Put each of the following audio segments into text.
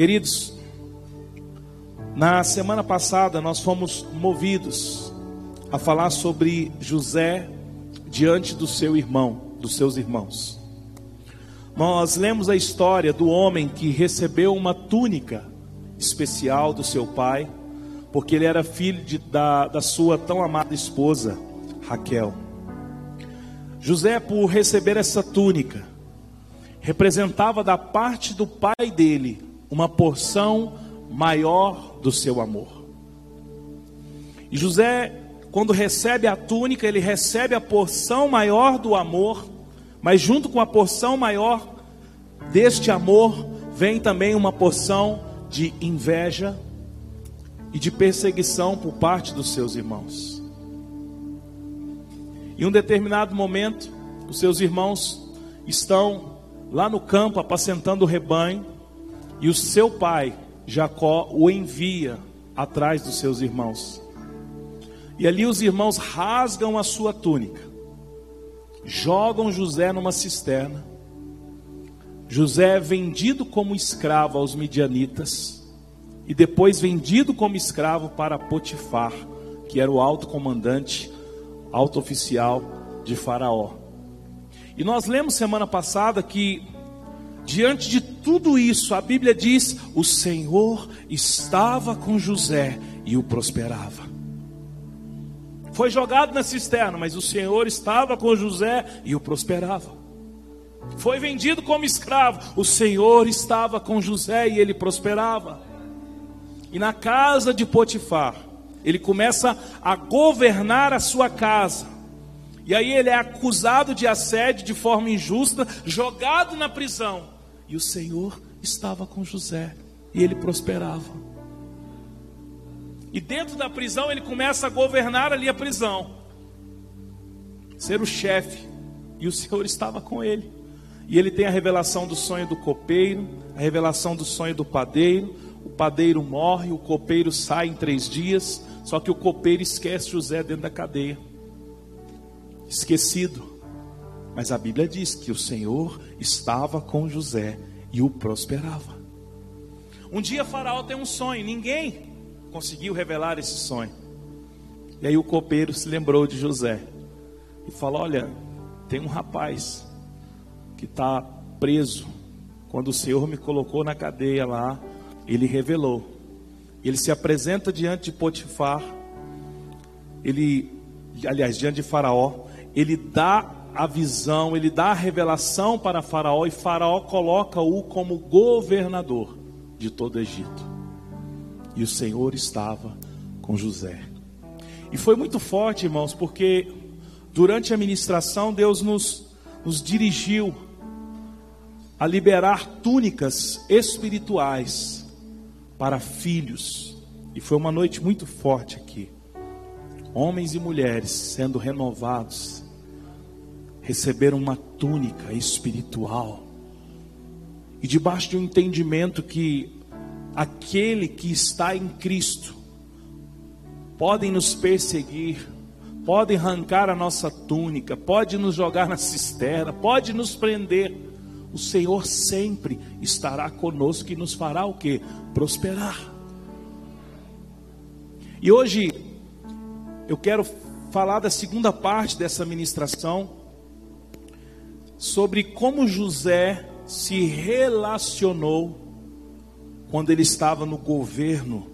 Queridos, na semana passada nós fomos movidos a falar sobre José diante do seu irmão, dos seus irmãos. Nós lemos a história do homem que recebeu uma túnica especial do seu pai, porque ele era filho de, da, da sua tão amada esposa, Raquel. José, por receber essa túnica, representava da parte do pai dele uma porção maior do seu amor. E José, quando recebe a túnica, ele recebe a porção maior do amor, mas junto com a porção maior deste amor, vem também uma porção de inveja e de perseguição por parte dos seus irmãos. Em um determinado momento, os seus irmãos estão lá no campo apacentando o rebanho, e o seu pai, Jacó, o envia atrás dos seus irmãos. E ali os irmãos rasgam a sua túnica, jogam José numa cisterna. José é vendido como escravo aos midianitas e depois vendido como escravo para Potifar, que era o alto comandante, alto oficial de Faraó. E nós lemos semana passada que, diante de tudo isso, a Bíblia diz: o Senhor estava com José e o prosperava. Foi jogado na cisterna, mas o Senhor estava com José e o prosperava. Foi vendido como escravo, o Senhor estava com José e ele prosperava. E na casa de Potifar, ele começa a governar a sua casa e aí ele é acusado de assédio de forma injusta, jogado na prisão. E o Senhor estava com José e ele prosperava. E dentro da prisão ele começa a governar ali a prisão, ser o chefe. E o Senhor estava com ele. E ele tem a revelação do sonho do copeiro, a revelação do sonho do padeiro. O padeiro morre, o copeiro sai em três dias. Só que o copeiro esquece José dentro da cadeia esquecido. Mas a Bíblia diz que o Senhor estava com José e o prosperava. Um dia Faraó tem um sonho, ninguém conseguiu revelar esse sonho. E aí o copeiro se lembrou de José e falou: Olha, tem um rapaz que está preso. Quando o Senhor me colocou na cadeia lá, ele revelou. Ele se apresenta diante de Potifar, ele, aliás, diante de Faraó, ele dá a visão, ele dá a revelação para Faraó e Faraó coloca-o como governador de todo o Egito. E o Senhor estava com José. E foi muito forte, irmãos, porque durante a ministração Deus nos, nos dirigiu a liberar túnicas espirituais para filhos. E foi uma noite muito forte aqui. Homens e mulheres sendo renovados receberam uma túnica espiritual. E debaixo de um entendimento que aquele que está em Cristo podem nos perseguir, podem arrancar a nossa túnica, pode nos jogar na cisterna, pode nos prender. O Senhor sempre estará conosco e nos fará o que? Prosperar. E hoje eu quero falar da segunda parte dessa ministração sobre como José se relacionou quando ele estava no governo,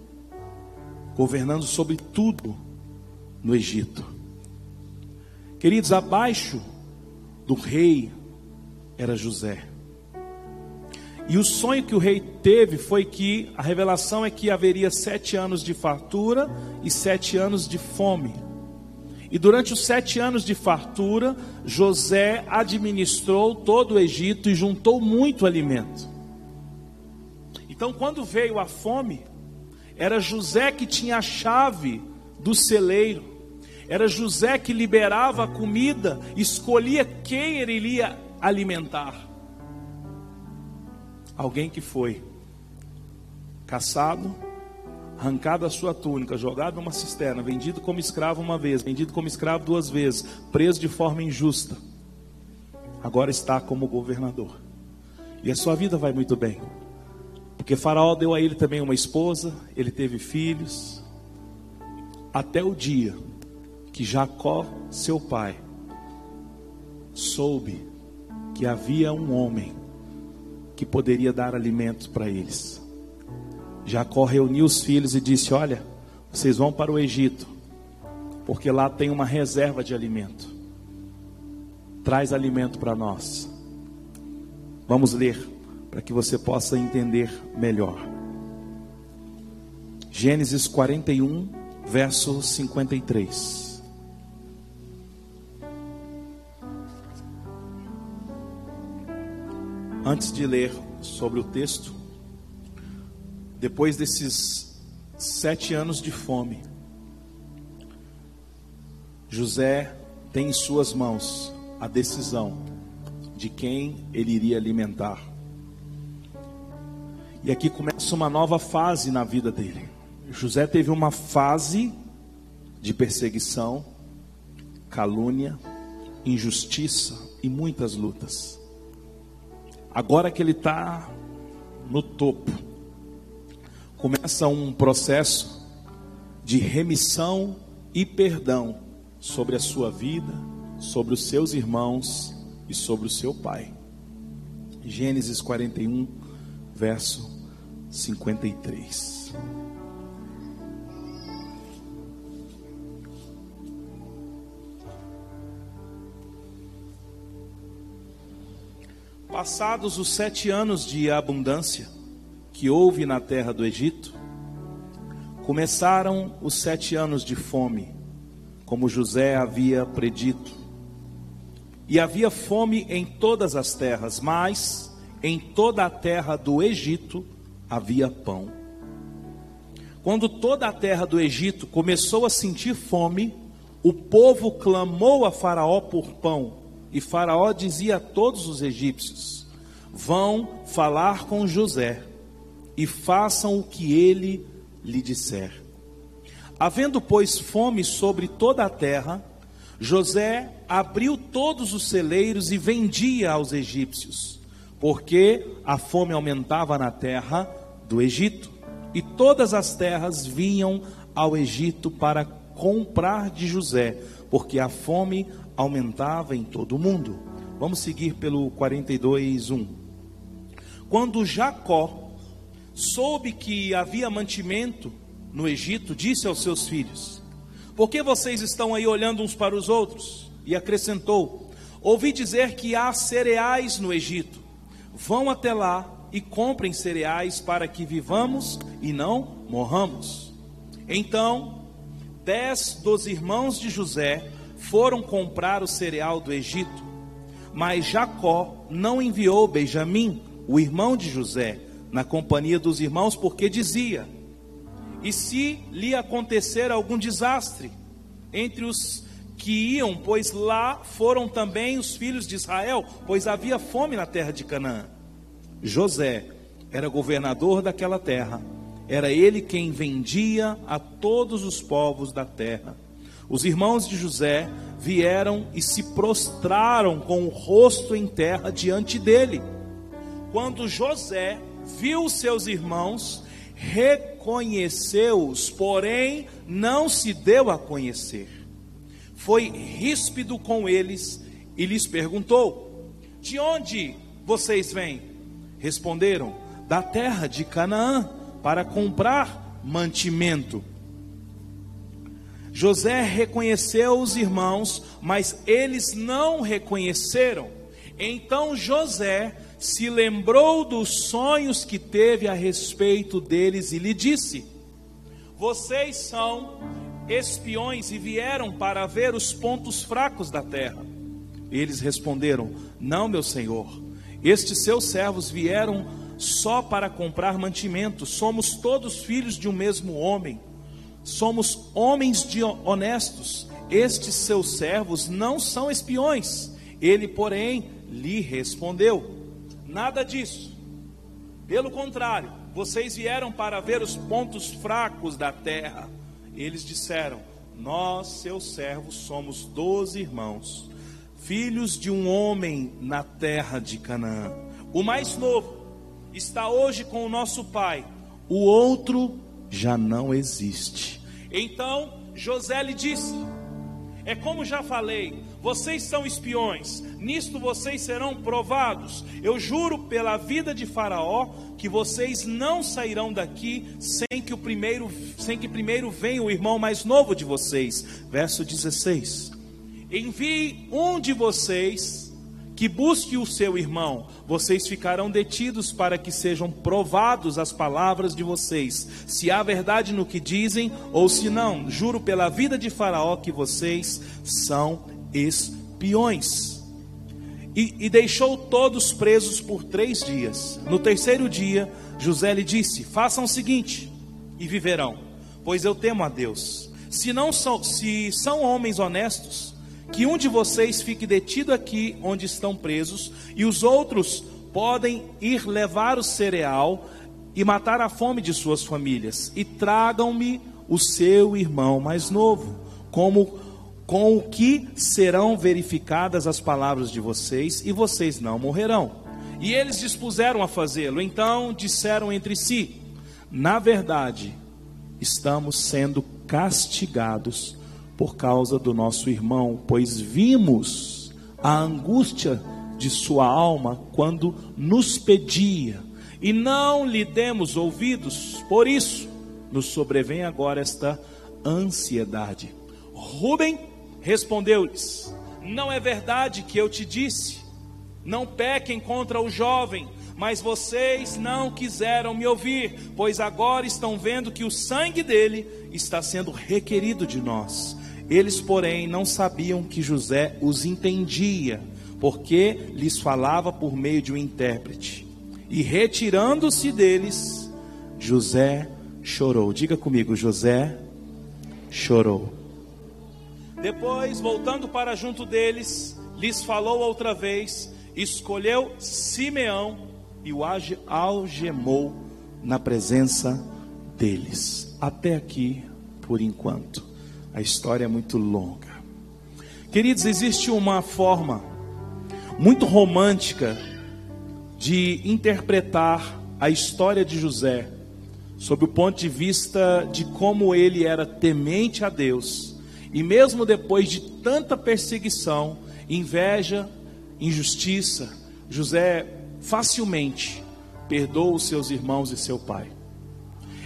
governando sobre tudo no Egito. Queridos, abaixo do rei era José. E o sonho que o rei teve foi que a revelação é que haveria sete anos de fartura e sete anos de fome. E durante os sete anos de fartura, José administrou todo o Egito e juntou muito alimento. Então, quando veio a fome, era José que tinha a chave do celeiro, era José que liberava a comida, escolhia quem ele iria alimentar. Alguém que foi caçado, arrancado a sua túnica, jogado numa cisterna, vendido como escravo uma vez, vendido como escravo duas vezes, preso de forma injusta, agora está como governador. E a sua vida vai muito bem, Porque Faraó deu a ele também uma esposa, ele teve filhos, até o dia que Jacó, seu pai, soube que havia um homem que poderia dar alimento para eles. Jacó reuniu os filhos e disse: Olha, vocês vão para o Egito, porque lá tem uma reserva de alimento. Traz alimento para nós. Vamos ler para que você possa entender melhor. Gênesis 41, verso 53. Antes de ler sobre o texto, depois desses sete anos de fome, José tem em suas mãos a decisão de quem ele iria alimentar. E aqui começa uma nova fase na vida dele. José teve uma fase de perseguição, calúnia, injustiça e muitas lutas. Agora que ele está no topo, começa um processo de remissão e perdão sobre a sua vida, sobre os seus irmãos e sobre o seu pai. Gênesis 41, verso 53. Passados os sete anos de abundância que houve na terra do Egito, começaram os sete anos de fome, como José havia predito. E havia fome em todas as terras, mas em toda a terra do Egito havia pão. Quando toda a terra do Egito começou a sentir fome, o povo clamou a Faraó por pão, e Faraó dizia a todos os egípcios: Vão falar com José e façam o que ele lhe disser. Havendo, pois, fome sobre toda a terra, José abriu todos os celeiros e vendia aos egípcios, porque a fome aumentava na terra do Egito, e todas as terras vinham ao Egito para comprar de José, porque a fome aumentava em todo o mundo. Vamos seguir pelo 42, 1. Quando Jacó soube que havia mantimento no Egito, disse aos seus filhos: Por que vocês estão aí olhando uns para os outros? E acrescentou: Ouvi dizer que há cereais no Egito. Vão até lá e comprem cereais para que vivamos e não morramos. Então, dez dos irmãos de José foram comprar o cereal do Egito, mas Jacó não enviou Benjamim, o irmão de José, na companhia dos irmãos, porque dizia: E se lhe acontecer algum desastre entre os que iam, pois lá foram também os filhos de Israel, pois havia fome na terra de Canaã. José era governador daquela terra, era ele quem vendia a todos os povos da terra. Os irmãos de José vieram e se prostraram com o rosto em terra diante dele. Quando José viu seus irmãos, reconheceu-os, porém não se deu a conhecer. Foi ríspido com eles e lhes perguntou: De onde vocês vêm? Responderam: Da terra de Canaã, para comprar mantimento. José reconheceu os irmãos, mas eles não reconheceram. Então José se lembrou dos sonhos que teve a respeito deles e lhe disse: Vocês são espiões e vieram para ver os pontos fracos da terra. Eles responderam: Não, meu senhor. Estes seus servos vieram só para comprar mantimento. Somos todos filhos de um mesmo homem. Somos homens de honestos. Estes seus servos não são espiões. Ele, porém, lhe respondeu: Nada disso. Pelo contrário, vocês vieram para ver os pontos fracos da terra. Eles disseram: Nós, seus servos, somos doze irmãos, filhos de um homem na terra de Canaã. O mais novo está hoje com o nosso pai, o outro já não existe. Então José lhe disse: É como já falei, vocês são espiões, nisto vocês serão provados. Eu juro pela vida de Faraó que vocês não sairão daqui sem que o primeiro, sem que primeiro venha o irmão mais novo de vocês. Verso 16. Envie um de vocês que busque o seu irmão, vocês ficarão detidos para que sejam provados as palavras de vocês, se há verdade no que dizem ou se não. Juro pela vida de Faraó que vocês são espiões. E, e deixou todos presos por três dias. No terceiro dia, José lhe disse: Façam o seguinte e viverão, pois eu temo a Deus. Se não são, se são homens honestos, que um de vocês fique detido aqui onde estão presos, e os outros podem ir levar o cereal e matar a fome de suas famílias, e tragam-me o seu irmão mais novo, como com o que serão verificadas as palavras de vocês, e vocês não morrerão. E eles dispuseram a fazê-lo. Então disseram entre si: Na verdade, estamos sendo castigados por causa do nosso irmão, pois vimos a angústia de sua alma quando nos pedia, e não lhe demos ouvidos, por isso nos sobrevém agora esta ansiedade. Rubem respondeu-lhes: Não é verdade que eu te disse, não pequem contra o jovem, mas vocês não quiseram me ouvir, pois agora estão vendo que o sangue dele está sendo requerido de nós. Eles, porém, não sabiam que José os entendia, porque lhes falava por meio de um intérprete. E retirando-se deles, José chorou. Diga comigo, José chorou. Depois, voltando para junto deles, lhes falou outra vez, escolheu Simeão e o algemou na presença deles. Até aqui, por enquanto. A história é muito longa. Queridos, existe uma forma muito romântica de interpretar a história de José, sob o ponto de vista de como ele era temente a Deus, e mesmo depois de tanta perseguição, inveja, injustiça, José facilmente perdoa os seus irmãos e seu pai.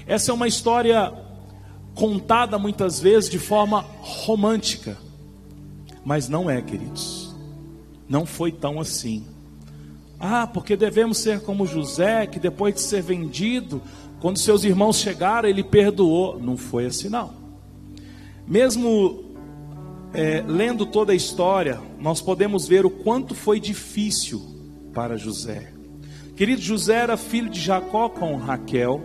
Essa é uma história contada muitas vezes de forma romântica, mas não é, queridos. Não foi tão assim. Ah, porque devemos ser como José, que depois de ser vendido, quando seus irmãos chegaram, ele perdoou. Não foi assim, não. Mesmo é, lendo toda a história, nós podemos ver o quanto foi difícil para José. Querido, José era filho de Jacó com Raquel.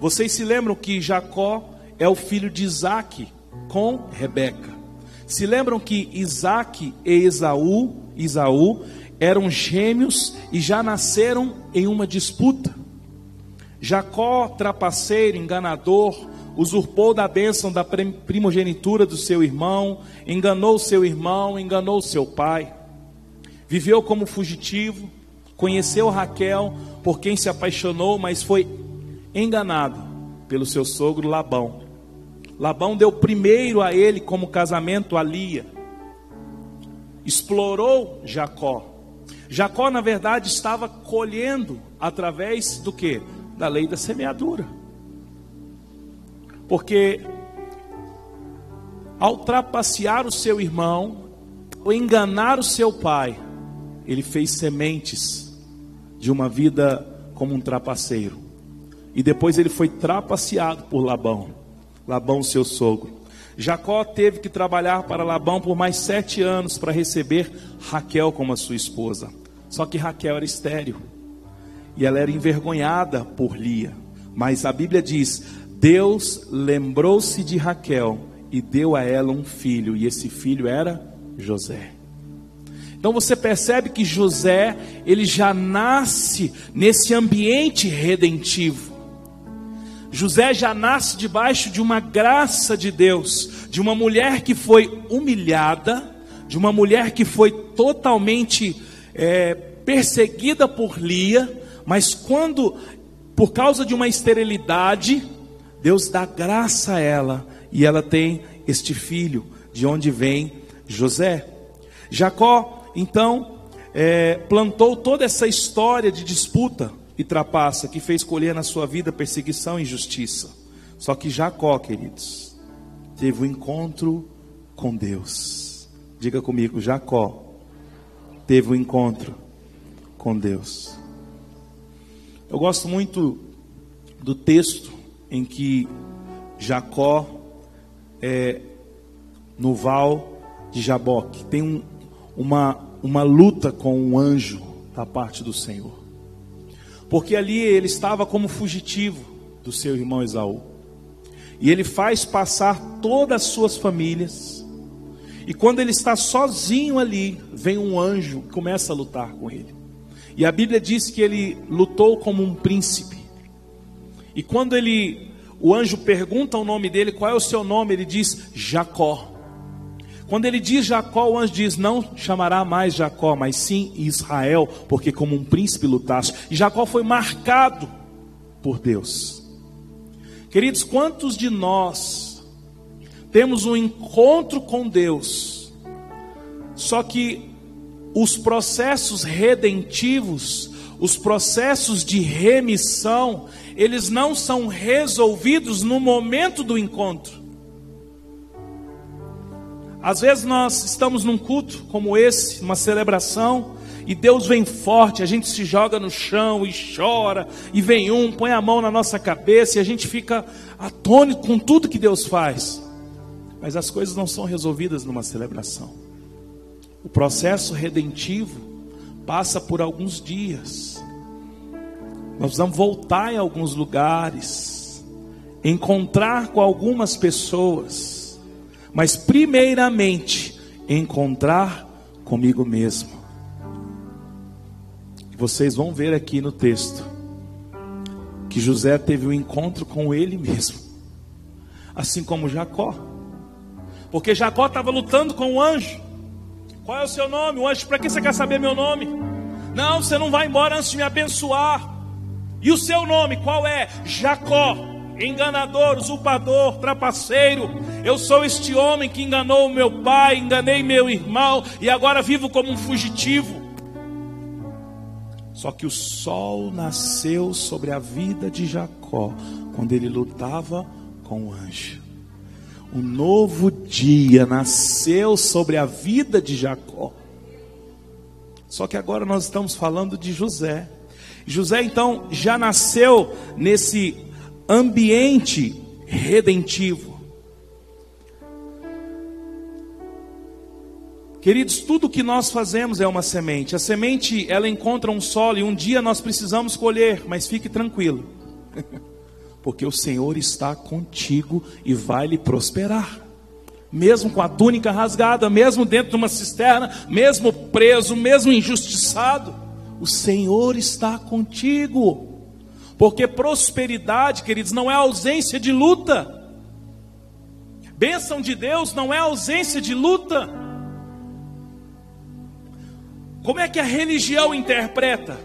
Vocês se lembram que Jacó é o filho de Isaac com Rebeca. Se lembram que Isaac e Esaú, Isaú eram gêmeos e já nasceram em uma disputa. Jacó, trapaceiro, enganador, usurpou da bênção da primogenitura do seu irmão, enganou seu irmão, enganou seu pai. Viveu como fugitivo, conheceu Raquel, por quem se apaixonou, mas foi enganado pelo seu sogro Labão. Labão deu primeiro a ele como casamento a Lia. Explorou Jacó. Jacó, na verdade, estava colhendo através do que? Da lei da semeadura. Porque ao trapacear o seu irmão, ou enganar o seu pai, ele fez sementes de uma vida como um trapaceiro. E depois ele foi trapaceado por Labão. Labão, seu sogro. Jacó teve que trabalhar para Labão por mais sete anos para receber Raquel como a sua esposa. Só que Raquel era estéril e ela era envergonhada por Lia. Mas a Bíblia diz: Deus lembrou-se de Raquel e deu a ela um filho, e esse filho era José. Então você percebe que José, ele já nasce nesse ambiente redentivo. José já nasce debaixo de uma graça de Deus, de uma mulher que foi humilhada, de uma mulher que foi totalmente é, perseguida por Lia, Mas quando, por causa de uma esterilidade, Deus dá graça a ela e ela tem este filho, de onde vem José. Jacó, então, é, plantou toda essa história de disputa e trapaça que fez colher na sua vida perseguição e injustiça. Só que Jacó, queridos, teve um encontro com Deus. Diga comigo, Jacó teve um encontro com Deus. Eu gosto muito do texto em que Jacó é no val de Jaboque tem um, uma, uma luta com um anjo da parte do Senhor. Porque ali ele estava como fugitivo do seu irmão Esaú. E ele faz passar todas as suas famílias. E quando ele está sozinho ali, vem um anjo e começa a lutar com ele. E a Bíblia diz que ele lutou como um príncipe. E quando ele, o anjo pergunta o nome dele, qual é o seu nome? Ele diz Jacó. Quando ele diz Jacó, o anjo diz: Não chamará mais Jacó, mas sim Israel, porque como um príncipe lutaste. E Jacó foi marcado por Deus. Queridos, quantos de nós temos um encontro com Deus, só que os processos redentivos, os processos de remissão, eles não são resolvidos no momento do encontro. Às vezes nós estamos num culto como esse, uma celebração, e Deus vem forte, a gente se joga no chão e chora, e vem um, põe a mão na nossa cabeça e a gente fica atônito com tudo que Deus faz. Mas as coisas não são resolvidas numa celebração. O processo redentivo passa por alguns dias. Nós vamos voltar em alguns lugares, encontrar com algumas pessoas, mas primeiramente encontrar comigo mesmo. Vocês vão ver aqui no texto que José teve um encontro com ele mesmo, assim como Jacó, porque Jacó estava lutando com o anjo. Qual é o seu nome? O anjo, para que você quer saber meu nome? Não, você não vai embora antes de me abençoar. E o seu nome, qual é? Jacó, enganador, usurpador, trapaceiro. Eu sou este homem que enganou meu pai, enganei meu irmão e agora vivo como um fugitivo. Só que o sol nasceu sobre a vida de Jacó quando ele lutava com o anjo. Um novo dia nasceu sobre a vida de Jacó. Só que agora nós estamos falando de José. José então já nasceu nesse ambiente redentivo. Queridos, tudo que nós fazemos é uma semente. A semente, ela encontra um solo e um dia nós precisamos colher, mas fique tranquilo. Porque o Senhor está contigo e vai lhe prosperar. Mesmo com a túnica rasgada, mesmo dentro de uma cisterna, mesmo preso, mesmo injustiçado, o Senhor está contigo. Porque prosperidade, queridos, não é ausência de luta. Bênção de Deus não é ausência de luta. Como é que a religião interpreta?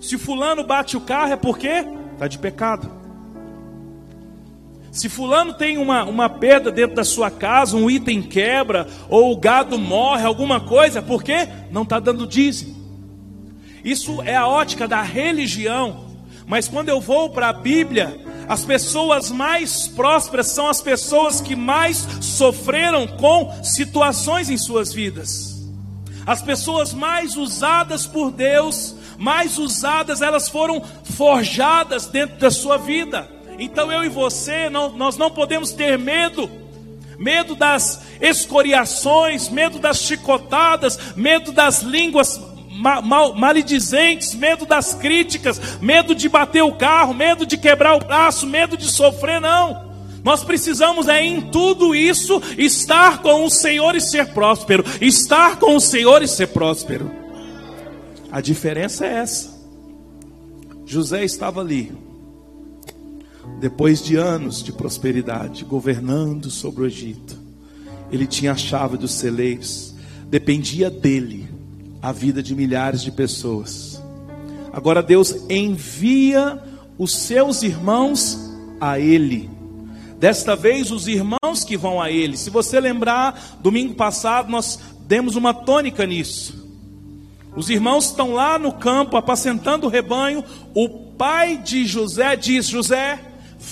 Se fulano bate o carro é porque está de pecado. Se fulano tem uma, uma perda dentro da sua casa, um item quebra, ou o gado morre, alguma coisa, é porque não está dando dízimo. Isso é a ótica da religião. Mas quando eu vou para a Bíblia, as pessoas mais prósperas são as pessoas que mais sofreram com situações em suas vidas. As pessoas mais usadas por Deus, mais usadas, elas foram forjadas dentro da sua vida. Então eu e você, não, nós não podemos ter medo. Medo das escoriações, medo das chicotadas, medo das línguas mal, maledizentes, medo das críticas, medo de bater o carro, medo de quebrar o braço, medo de sofrer, não. Nós precisamos é em tudo isso estar com o Senhor e ser próspero, estar com o Senhor e ser próspero. A diferença é essa. José estava ali, depois de anos de prosperidade, governando sobre o Egito. Ele tinha a chave dos celeiros, dependia dele a vida de milhares de pessoas. Agora Deus envia os seus irmãos a ele. Desta vez, os irmãos que vão a ele. Se você lembrar, domingo passado nós demos uma tônica nisso. Os irmãos estão lá no campo apacentando o rebanho. O pai de José diz: José,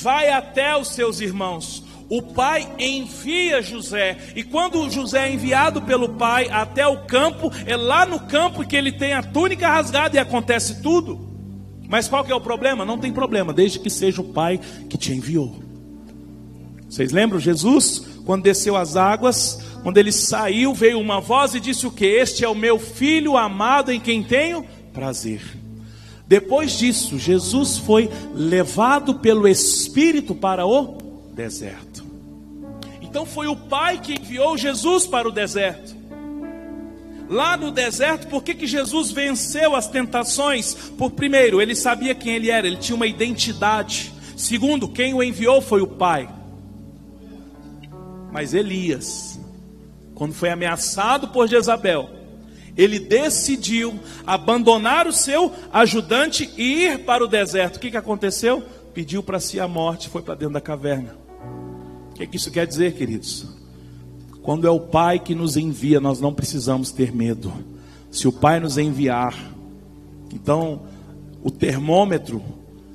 vai até os seus irmãos. O pai envia José, e quando José é enviado pelo pai até o campo, é lá no campo que ele tem a túnica rasgada e acontece tudo. Mas qual que é o problema? Não tem problema, desde que seja o pai que te enviou. Vocês lembram Jesus, quando desceu as águas, quando ele saiu, veio uma voz e disse o que? Este é o meu filho amado em quem tenho prazer. Depois disso, Jesus foi levado pelo Espírito para o deserto. Então foi o Pai que enviou Jesus para o deserto. Lá no deserto, por que, que Jesus venceu as tentações? Por primeiro, ele sabia quem ele era, ele tinha uma identidade. Segundo, quem o enviou foi o Pai. Mas Elias, quando foi ameaçado por Jezabel, ele decidiu abandonar o seu ajudante e ir para o deserto. O que, que aconteceu? Pediu para si a morte, foi para dentro da caverna. O que, que isso quer dizer, queridos? Quando é o Pai que nos envia, nós não precisamos ter medo. Se o Pai nos enviar, então o termômetro,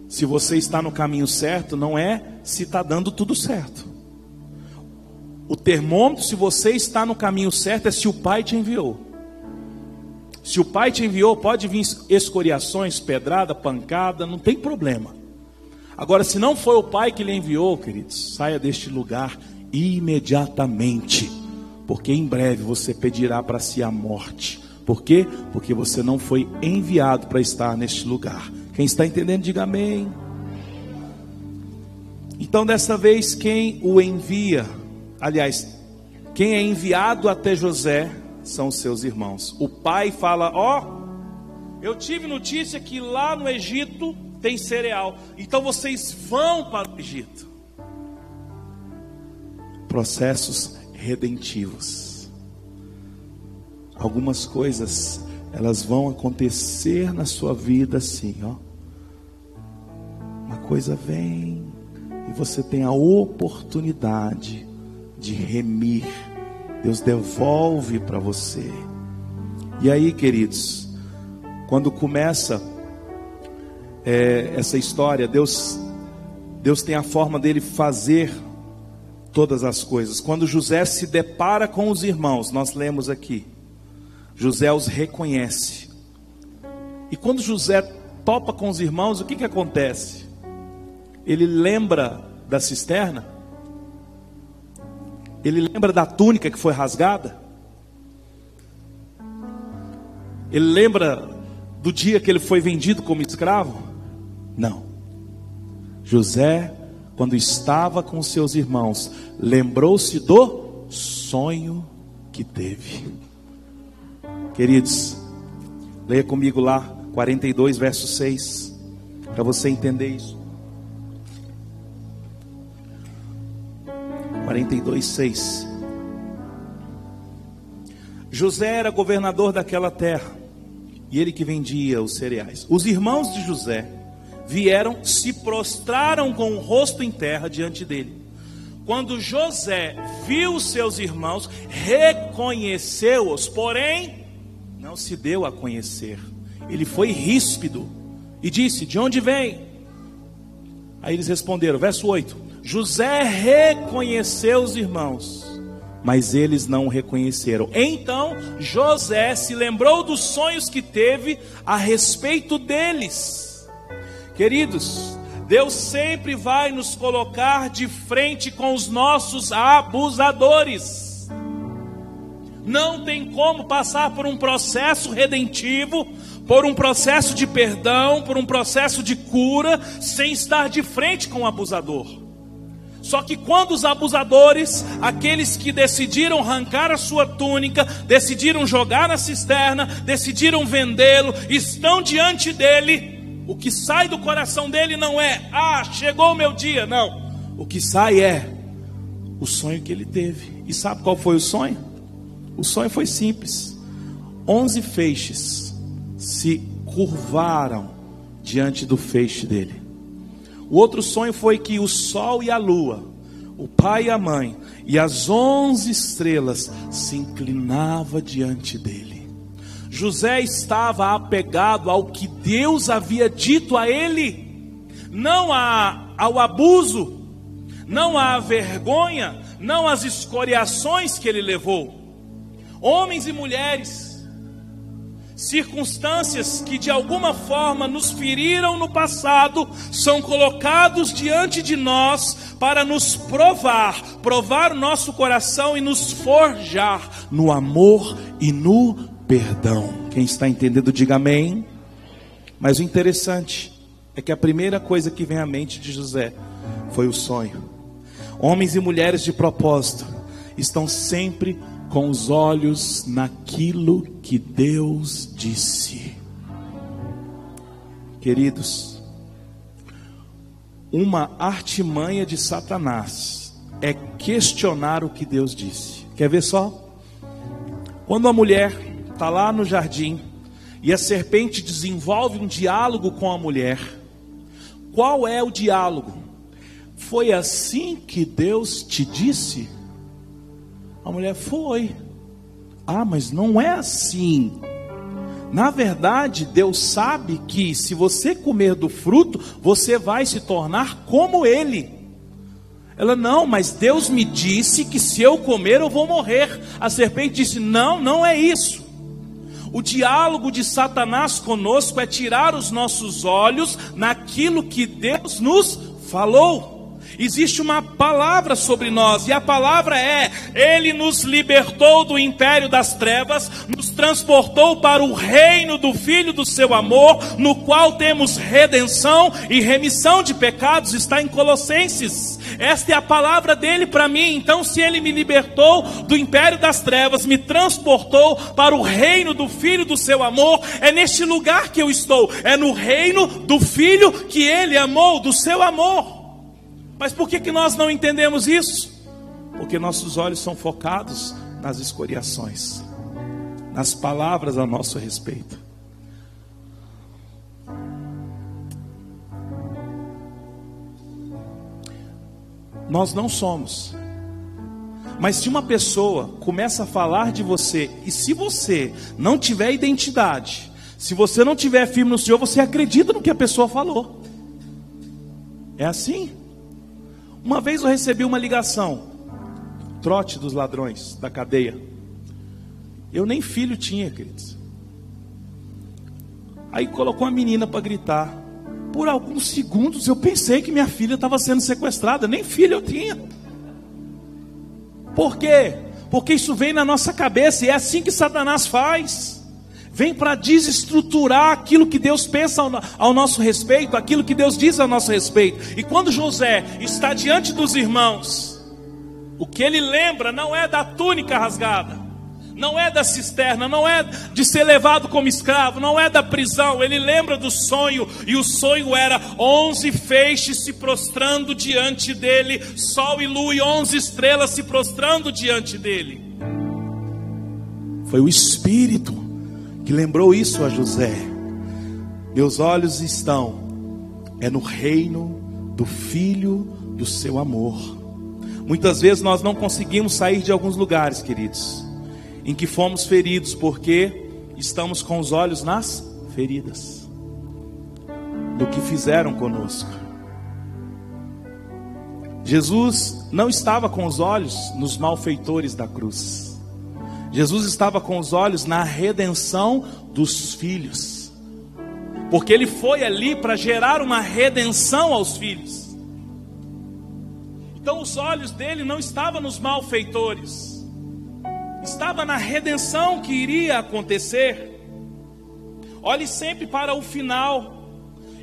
se você está no caminho certo, não é se está dando tudo certo. O termômetro, se você está no caminho certo, é se o Pai te enviou. Se o Pai te enviou, pode vir escoriações, pedrada, pancada, não tem problema. Agora, se não foi o Pai que lhe enviou, queridos, saia deste lugar imediatamente, porque em breve você pedirá para si a morte. Por quê? Porque você não foi enviado para estar neste lugar. Quem está entendendo, diga amém. Então, dessa vez, quem o envia Aliás, quem é enviado até José são seus irmãos. O pai fala: Ó, oh, eu tive notícia que lá no Egito tem cereal, então vocês vão para o Egito. Processos redentivos. Algumas coisas elas vão acontecer na sua vida assim, ó. Uma coisa vem e você tem a oportunidade de remir. Deus devolve para você. E aí, queridos, quando começa é, essa história, Deus, Deus tem a forma dele fazer todas as coisas. Quando José se depara com os irmãos, nós lemos aqui, José os reconhece. E quando José topa com os irmãos, o que, que acontece? Ele lembra da cisterna ele lembra da túnica que foi rasgada? Ele lembra do dia que ele foi vendido como escravo? Não. José, quando estava com seus irmãos, lembrou-se do sonho que teve. Queridos, leia comigo lá, 42, verso 6, para você entender isso. 42, 6. José era governador daquela terra e ele que vendia os cereais. Os irmãos de José vieram, se prostraram com o rosto em terra diante dele. Quando José viu seus irmãos, reconheceu-os, porém não se deu a conhecer. Ele foi ríspido e disse: De onde vem? Aí eles responderam, verso 8: José reconheceu os irmãos, mas eles não o reconheceram. Então José se lembrou dos sonhos que teve a respeito deles. Queridos, Deus sempre vai nos colocar de frente com os nossos abusadores. Não tem como passar por um processo redentivo, por um processo de perdão, por um processo de cura, sem estar de frente com o abusador. Só que quando os abusadores, aqueles que decidiram arrancar a sua túnica, decidiram jogar na cisterna, decidiram vendê-lo, estão diante dele, o que sai do coração dele não é, ah, chegou o meu dia, não. O que sai é o sonho que ele teve. E sabe qual foi o sonho? O sonho foi simples: onze feixes se curvaram diante do feixe dele. O outro sonho foi que o sol e a lua, o pai e a mãe e as onze estrelas se inclinava diante dele. José estava apegado ao que Deus havia dito a ele, não a, ao abuso, não à vergonha, não às escoriações que ele levou. Homens e mulheres circunstâncias que de alguma forma nos feriram no passado são colocados diante de nós para nos provar, provar o nosso coração e nos forjar no amor e no perdão. Quem está entendendo, diga amém. Mas o interessante é que a primeira coisa que vem à mente de José foi o sonho. Homens e mulheres de propósito estão sempre com os olhos naquilo que Deus disse. Queridos, uma artimanha de Satanás é questionar o que Deus disse. Quer ver só? Quando a mulher está lá no jardim e a serpente desenvolve um diálogo com a mulher, qual é o diálogo? Foi assim que Deus te disse? A mulher foi. Ah, mas não é assim. Na verdade, Deus sabe que se você comer do fruto, você vai se tornar como Ele. Ela, não, mas Deus me disse que se eu comer eu vou morrer. A serpente disse: não, não é isso. O diálogo de Satanás conosco é tirar os nossos olhos naquilo que Deus nos falou. Existe uma palavra sobre nós, e a palavra é: Ele nos libertou do império das trevas, nos transportou para o reino do Filho do seu amor, no qual temos redenção e remissão de pecados, está em Colossenses. Esta é a palavra dele para mim. Então, se ele me libertou do império das trevas, me transportou para o reino do Filho do seu amor, é neste lugar que eu estou, é no reino do Filho que ele amou, do seu amor. Mas por que, que nós não entendemos isso? Porque nossos olhos são focados nas escoriações, nas palavras a nosso respeito. Nós não somos. Mas se uma pessoa começa a falar de você, e se você não tiver identidade, se você não tiver firme no Senhor, você acredita no que a pessoa falou. É assim. Uma vez eu recebi uma ligação, trote dos ladrões da cadeia. Eu nem filho tinha, queridos. Aí colocou uma menina para gritar. Por alguns segundos eu pensei que minha filha estava sendo sequestrada, nem filho eu tinha. Por quê? Porque isso vem na nossa cabeça e é assim que Satanás faz vem para desestruturar aquilo que Deus pensa ao, ao, nosso respeito, aquilo que Deus diz ao nosso respeito. E quando José está diante dos irmãos, o que ele lembra não é da túnica rasgada, não é da cisterna, não é de ser levado como escravo, não é da prisão. Ele lembra do sonho, e o sonho era onze feixes se prostrando diante dele, sol e lua e onze estrelas se prostrando diante dele. Foi o Espírito que lembrou isso a José. Meus olhos estão é no reino do filho do seu amor. Muitas vezes nós não conseguimos sair de alguns lugares, queridos, em que fomos feridos porque estamos com os olhos nas feridas do que fizeram conosco. Jesus não estava com os olhos nos malfeitores da cruz. Jesus estava com os olhos na redenção dos filhos, porque ele foi ali para gerar uma redenção aos filhos. Então os olhos dele não estavam nos malfeitores, estava na redenção que iria acontecer. Olhe sempre para o final.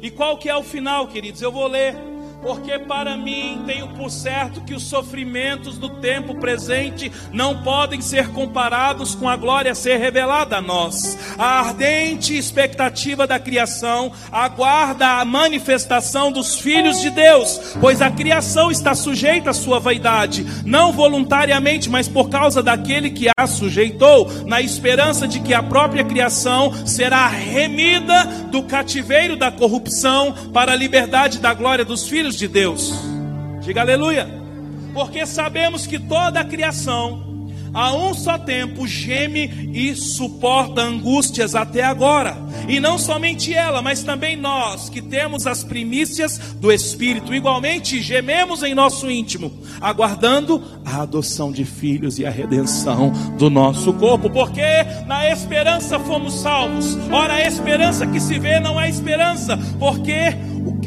E qual que é o final, queridos? Eu vou ler porque para mim tenho por certo que os sofrimentos do tempo presente não podem ser comparados com a glória a ser revelada a nós. A ardente expectativa da criação aguarda a manifestação dos filhos de Deus, pois a criação está sujeita à sua vaidade, não voluntariamente, mas por causa daquele que a sujeitou, na esperança de que a própria criação será remida do cativeiro da corrupção para a liberdade da glória dos filhos de Deus. Diga aleluia. Porque sabemos que toda a criação, a um só tempo, geme e suporta angústias até agora. E não somente ela, mas também nós, que temos as primícias do Espírito, igualmente gememos em nosso íntimo, aguardando a adoção de filhos e a redenção do nosso corpo, porque na esperança fomos salvos. Ora, a esperança que se vê não é esperança, porque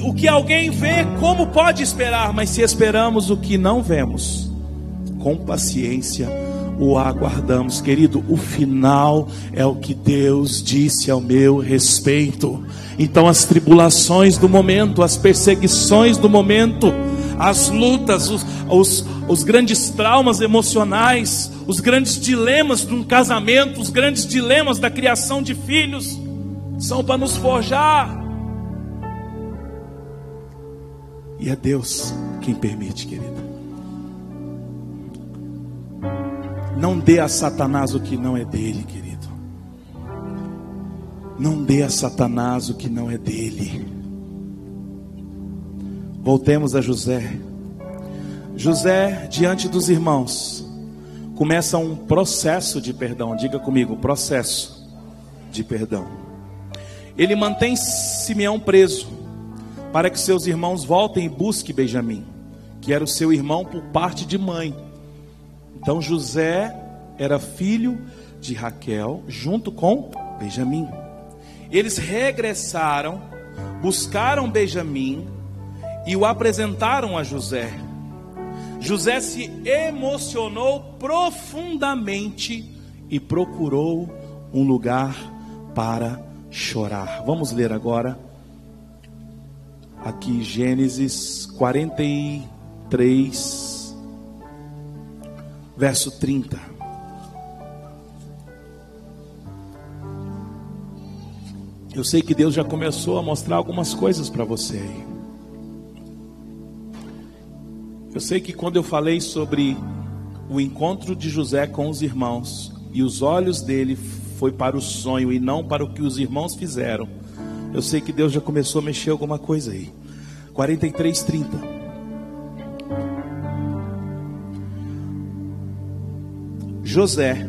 o que alguém vê, como pode esperar? Mas se esperamos o que não vemos, com paciência o aguardamos, querido. O final é o que Deus disse ao meu respeito. Então, as tribulações do momento, as perseguições do momento, as lutas, os, os, os grandes traumas emocionais, os grandes dilemas de um casamento, os grandes dilemas da criação de filhos, são para nos forjar E é Deus quem permite, querido. Não dê a Satanás o que não é dele, querido. Não dê a Satanás o que não é dele. Voltemos a José. José, diante dos irmãos, começa um processo de perdão. Diga comigo, processo de perdão. Ele mantém Simeão preso para que seus irmãos voltem e busquem Benjamim, que era o seu irmão por parte de mãe. Então José era filho de Raquel, junto com Benjamim. Eles regressaram, buscaram Benjamim e o apresentaram a José. José se emocionou profundamente e procurou um lugar para chorar. Vamos ler agora aqui Gênesis 43, verso 30. Eu sei que Deus já começou a mostrar algumas coisas para você aí. Eu sei que quando eu falei sobre o encontro de José com os irmãos e os olhos dele foi para o sonho e não para o que os irmãos fizeram. Eu sei que Deus já começou a mexer alguma coisa aí. 43, 30. José,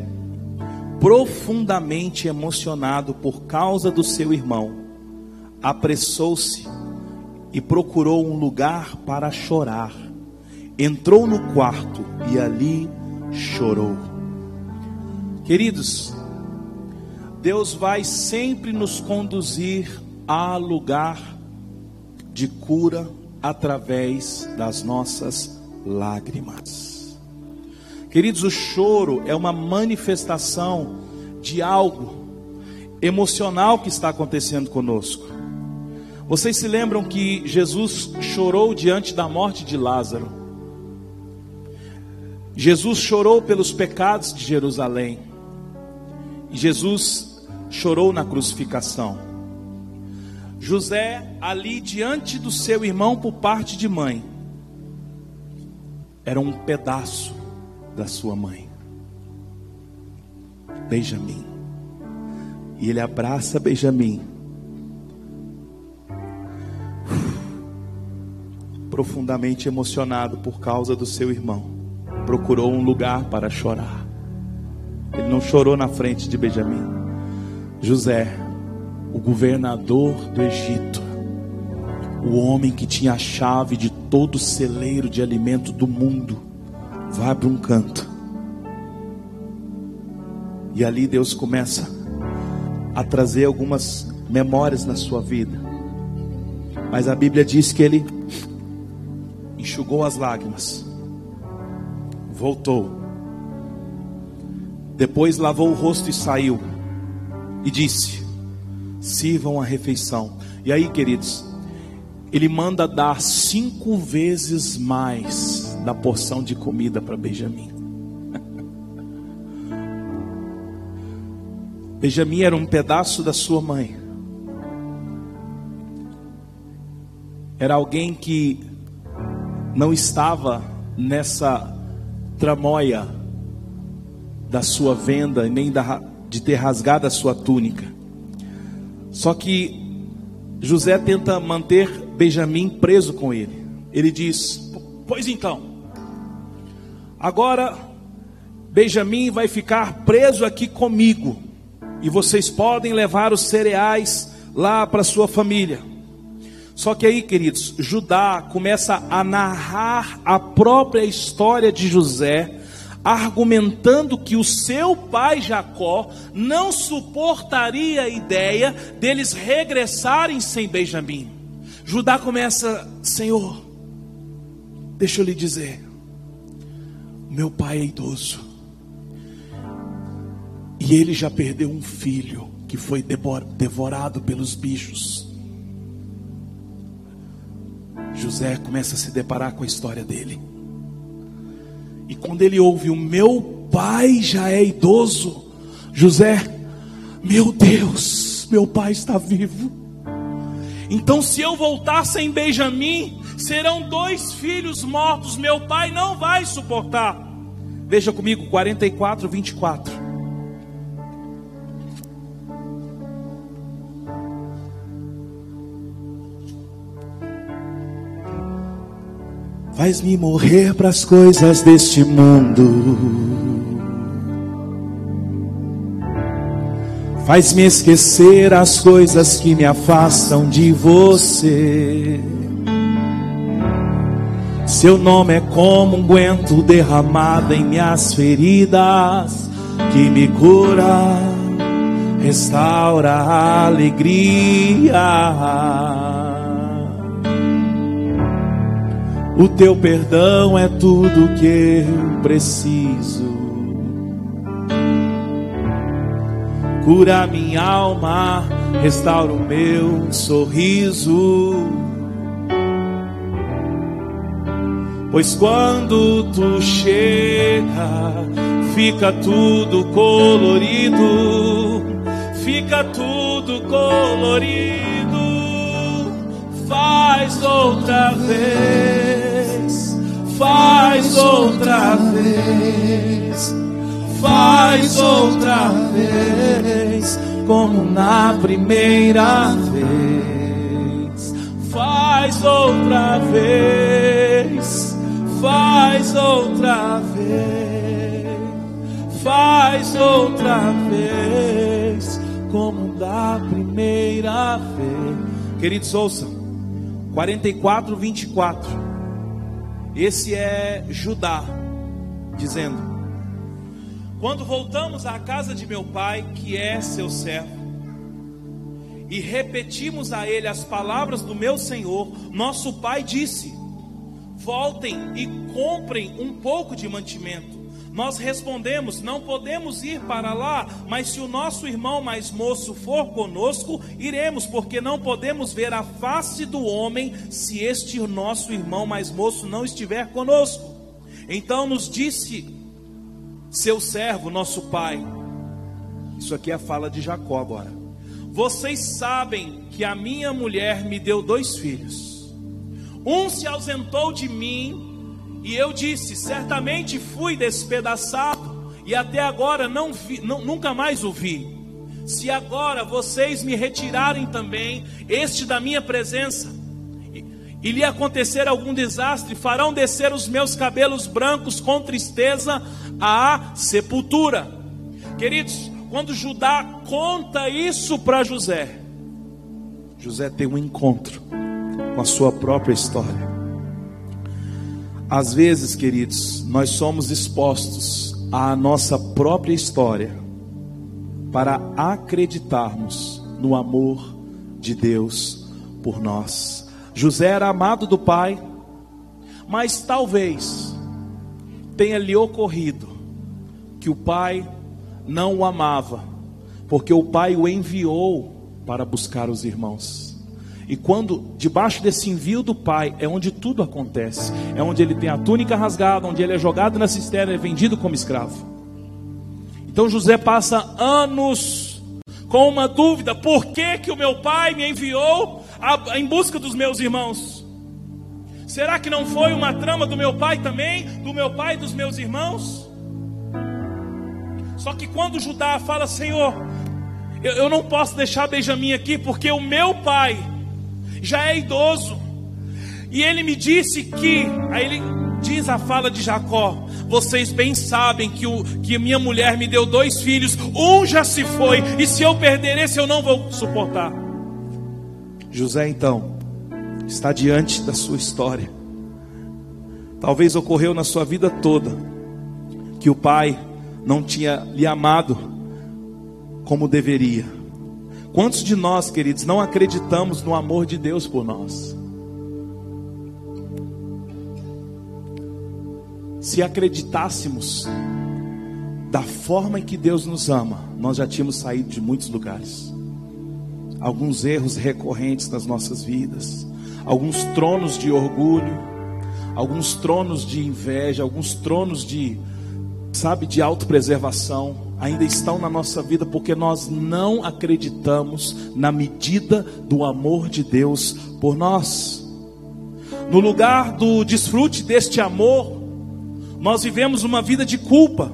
profundamente emocionado por causa do seu irmão, apressou-se e procurou um lugar para chorar. Entrou no quarto e ali chorou. Queridos, Deus vai sempre nos conduzir a lugar de cura através das nossas lágrimas. Queridos, o choro é uma manifestação de algo emocional que está acontecendo conosco. Vocês se lembram que Jesus chorou diante da morte de Lázaro? Jesus chorou pelos pecados de Jerusalém. Jesus chorou na crucificação. José, ali diante do seu irmão por parte de mãe, era um pedaço da sua mãe, Benjamim. E ele abraça Benjamim, profundamente emocionado por causa do seu irmão, procurou um lugar para chorar. Ele não chorou na frente de Benjamim. José o governador do Egito, o homem que tinha a chave de todo o celeiro de alimento do mundo, vai para um canto. E ali Deus começa a trazer algumas memórias na sua vida. Mas a Bíblia diz que ele enxugou as lágrimas, voltou, depois lavou o rosto e saiu, e disse: sirvam a refeição. E aí, queridos, ele manda dar cinco vezes mais da porção de comida para Benjamim. Benjamim era um pedaço da sua mãe. Era alguém que não estava nessa tramóia da sua venda, nem da, de ter rasgado a sua túnica. Só que José tenta manter Benjamim preso com ele. Ele diz: Pois então, agora Benjamim vai ficar preso aqui comigo, e vocês podem levar os cereais lá para sua família. Só que aí, queridos, Judá começa a narrar a própria história de José, argumentando que o seu pai Jacó não suportaria a ideia deles regressarem sem Benjamim. Judá começa, Senhor, deixa eu lhe dizer, meu pai é idoso, e ele já perdeu um filho que foi devorado pelos bichos. José começa a se deparar com a história dele. E quando ele ouve: O meu pai já é idoso, José, meu Deus, meu pai está vivo. Então, se eu voltar sem Benjamim, serão dois filhos mortos, meu pai não vai suportar. Veja comigo, 44, 24. Faz-me morrer para as coisas deste mundo. Faz-me esquecer as coisas que me afastam de você. Seu nome é como um guento derramado em minhas feridas, que me cura, restaura a alegria. O teu perdão é tudo que eu preciso. Cura minha alma, restaura o meu sorriso. Pois quando tu chega, fica tudo colorido, fica tudo colorido. Faz outra vez faz outra vez, faz outra vez, como na primeira vez, faz outra vez, faz outra vez, faz outra vez, como da primeira vez. Queridos, ouçam, 44, 24. Esse é Judá, dizendo: Quando voltamos à casa de meu pai, que é seu servo, e repetimos a ele as palavras do meu senhor, nosso pai disse: Voltem e comprem um pouco de mantimento nós respondemos: não podemos ir para lá, mas se o nosso irmão mais moço for conosco, iremos, porque não podemos ver a face do homem se este nosso irmão mais moço não estiver conosco. Então nos disse seu servo, nosso pai. Isso aqui é a fala de Jacó agora. Vocês sabem que a minha mulher me deu dois filhos. Um se ausentou de mim e eu disse: certamente fui despedaçado, e até agora não vi, não, nunca mais o vi. Se agora vocês me retirarem também este da minha presença, e, lhe acontecer algum desastre, farão descer os meus cabelos brancos com tristeza à sepultura. Queridos, quando Judá conta isso para José, José tem um encontro com a sua própria história. Às vezes, queridos, nós somos expostos à nossa própria história para acreditarmos no amor de Deus por nós. José era amado do pai, mas talvez tenha lhe ocorrido que o pai não o amava, porque o pai o enviou para buscar os irmãos. E quando debaixo desse envio do pai é onde tudo acontece, é onde ele tem a túnica rasgada, onde ele é jogado na cisterna e é vendido como escravo. Então José passa anos com uma dúvida: por que, que o meu pai me enviou a, em busca dos meus irmãos? Será que não foi uma trama do meu pai também, do meu pai e dos meus irmãos? Só que quando Judá fala, Senhor, eu, eu não posso deixar Benjamim aqui, porque o meu pai já é idoso. E ele me disse que, aí ele diz a fala de Jacó: Vocês bem sabem que, o, que minha mulher me deu dois filhos, um já se foi, e se eu perder esse eu não vou suportar. José então está diante da sua história. Talvez ocorreu na sua vida toda que o pai não tinha lhe amado como deveria. Quantos de nós, queridos, não acreditamos no amor de Deus por nós? Se acreditássemos da forma em que Deus nos ama, nós já tínhamos saído de muitos lugares. Alguns erros recorrentes nas nossas vidas, alguns tronos de orgulho, alguns tronos de inveja, alguns tronos de, sabe, de autopreservação ainda estão na nossa vida porque nós não acreditamos na medida do amor de Deus por nós. No lugar do desfrute deste amor, nós vivemos uma vida de culpa.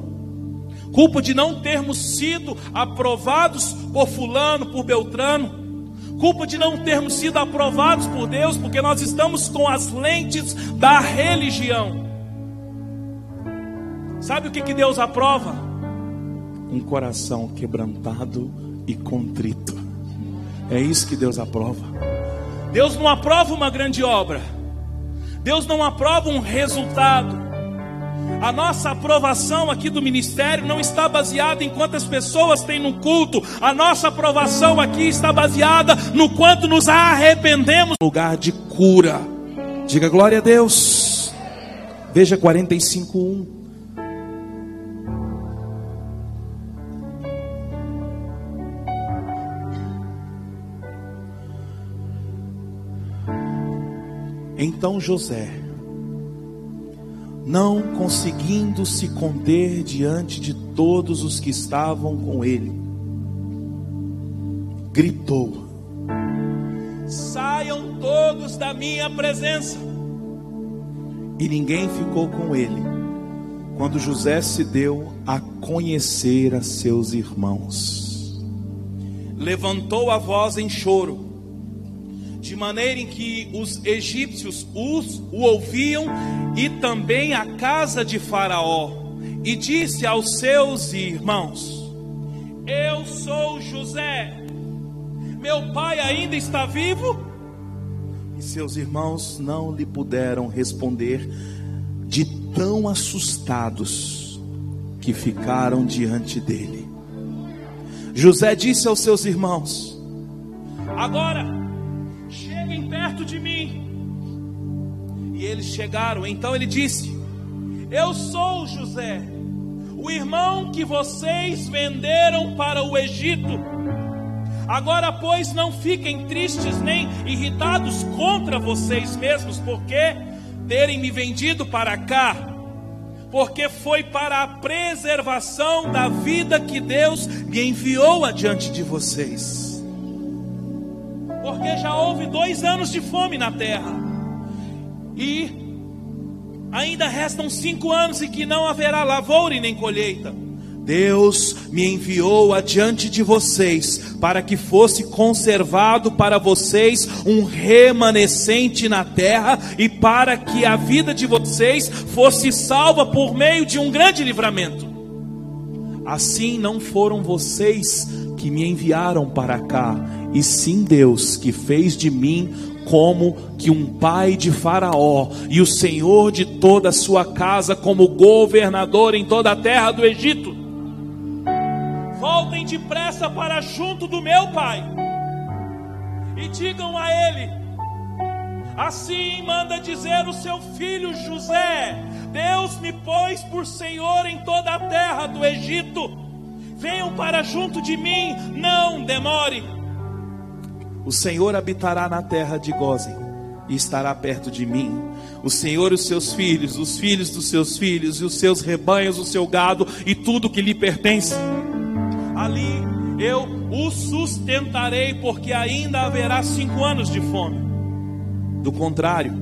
Culpa de não termos sido aprovados por Fulano, por Beltrano. Culpa de não termos sido aprovados por Deus, porque nós estamos com as lentes da religião. Sabe o que, que Deus aprova? Um coração quebrantado e contrito. É isso que Deus aprova. Deus não aprova uma grande obra. Deus não aprova um resultado. A nossa aprovação aqui do ministério não está baseada em quantas pessoas tem no culto. A nossa aprovação aqui está baseada no quanto nos arrependemos. Lugar de cura. Diga glória a Deus. Veja 45:1. Então José, não conseguindo se conter diante de todos os que estavam com ele, gritou: Saiam todos da minha presença. E ninguém ficou com ele, quando José se deu a conhecer a seus irmãos. Levantou a voz em choro de maneira em que os egípcios os, o ouviam e também a casa de Faraó, e disse aos seus irmãos: Eu sou José, meu pai ainda está vivo? E seus irmãos não lhe puderam responder, de tão assustados que ficaram diante dele. José disse aos seus irmãos: Agora, perto de mim. E eles chegaram. Então ele disse: Eu sou José, o irmão que vocês venderam para o Egito. Agora, pois, não fiquem tristes nem irritados contra vocês mesmos, porque terem me vendido para cá, porque foi para a preservação da vida que Deus me enviou adiante de vocês porque já houve dois anos de fome na terra, e ainda restam cinco anos em que não haverá lavoura e nem colheita. Deus me enviou adiante de vocês para que fosse conservado para vocês um remanescente na terra e para que a vida de vocês fosse salva por meio de um grande livramento. Assim não foram vocês que me enviaram para cá, e sim Deus que fez de mim como que um pai de Faraó e o senhor de toda a sua casa, como governador em toda a terra do Egito. Voltem depressa para junto do meu pai e digam a ele: Assim manda dizer o seu filho José: Deus me pôs por senhor em toda a terra do Egito. Venham para junto de mim, não demore. O Senhor habitará na terra de Gozem e estará perto de mim. O Senhor e os seus filhos, os filhos dos seus filhos, e os seus rebanhos, o seu gado e tudo que lhe pertence. Ali eu o sustentarei, porque ainda haverá cinco anos de fome. Do contrário,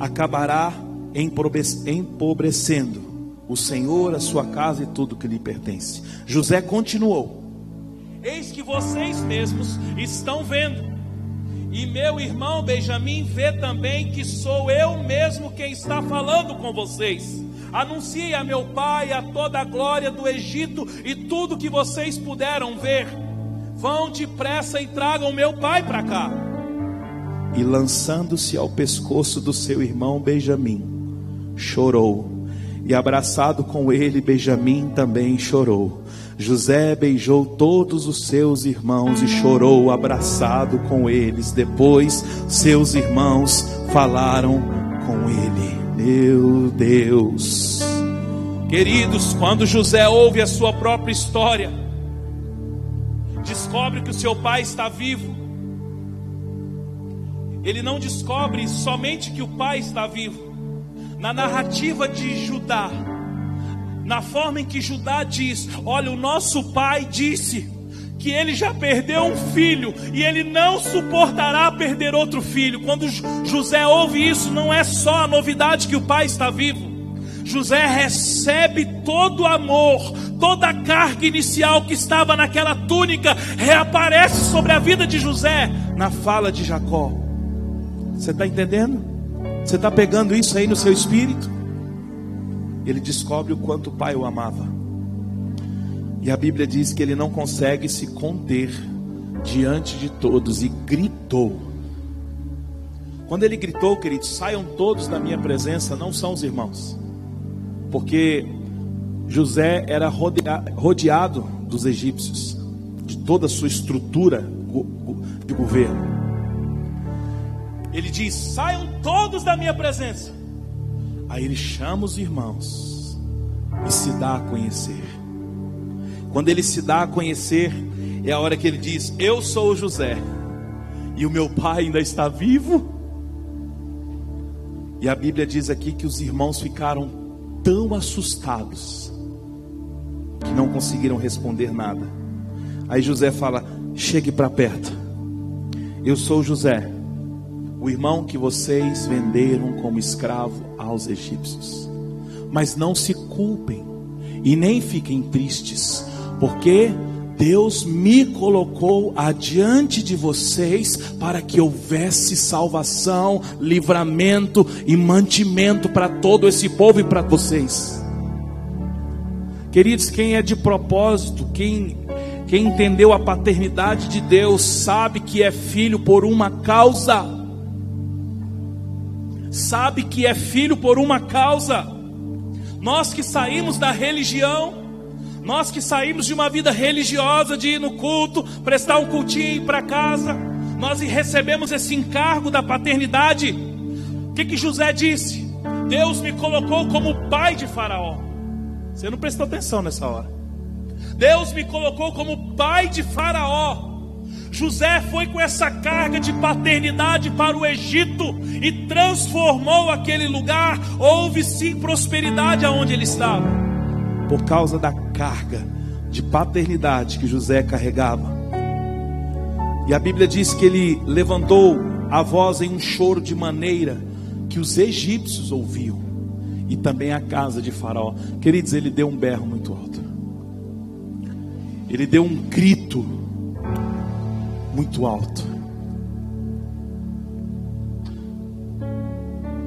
acabará empobrecendo o Senhor, a sua casa e tudo que lhe pertence. José continuou: Eis que vocês mesmos estão vendo e meu irmão Benjamim vê também que sou eu mesmo quem está falando com vocês. Anuncie a meu pai a toda a glória do Egito e tudo que vocês puderam ver. Vão depressa e tragam meu pai para cá. E lançando-se ao pescoço do seu irmão Benjamim, chorou. E abraçado com ele, Benjamim também chorou. José beijou todos os seus irmãos e chorou abraçado com eles. Depois, seus irmãos falaram com ele. Meu Deus. Queridos, quando José ouve a sua própria história, descobre que o seu pai está vivo. Ele não descobre somente que o pai está vivo. Na narrativa de Judá, na forma em que Judá diz: Olha, o nosso pai disse que ele já perdeu um filho e ele não suportará perder outro filho. Quando José ouve isso, não é só a novidade que o pai está vivo. José recebe todo o amor, toda a carga inicial que estava naquela túnica reaparece sobre a vida de José na fala de Jacó. Você está entendendo? Você está pegando isso aí no seu espírito? Ele descobre o quanto o pai o amava. E a Bíblia diz que ele não consegue se conter diante de todos e gritou. Quando ele gritou, queridos, saiam todos da minha presença, não são os irmãos, porque José era rodeado dos egípcios, de toda a sua estrutura de governo. Ele diz: saiam todos da minha presença. Aí ele chama os irmãos e se dá a conhecer. Quando ele se dá a conhecer, é a hora que ele diz: Eu sou o José, e o meu pai ainda está vivo. E a Bíblia diz aqui que os irmãos ficaram tão assustados que não conseguiram responder nada. Aí José fala: Chegue para perto. Eu sou José, o irmão que vocês venderam como escravo aos egípcios. Mas não se culpem e nem fiquem tristes, porque Deus me colocou adiante de vocês para que houvesse salvação, livramento e mantimento para todo esse povo e para vocês. Queridos, quem é de propósito, quem quem entendeu a paternidade de Deus, sabe que é filho por uma causa sabe que é filho por uma causa. Nós que saímos da religião, nós que saímos de uma vida religiosa, de ir no culto, prestar um cultinho e ir para casa, nós recebemos esse encargo da paternidade. O que, que José disse? Deus me colocou como pai de Faraó. Você não prestou atenção nessa hora. Deus me colocou como pai de Faraó. José foi com essa carga de paternidade para o Egito e transformou aquele lugar. Houve sim prosperidade aonde ele estava, por causa da carga de paternidade que José carregava. E a Bíblia diz que ele levantou a voz em um choro de maneira que os egípcios ouviam, e também a casa de Faraó. Queridos, ele deu um berro muito alto, ele deu um grito muito alto.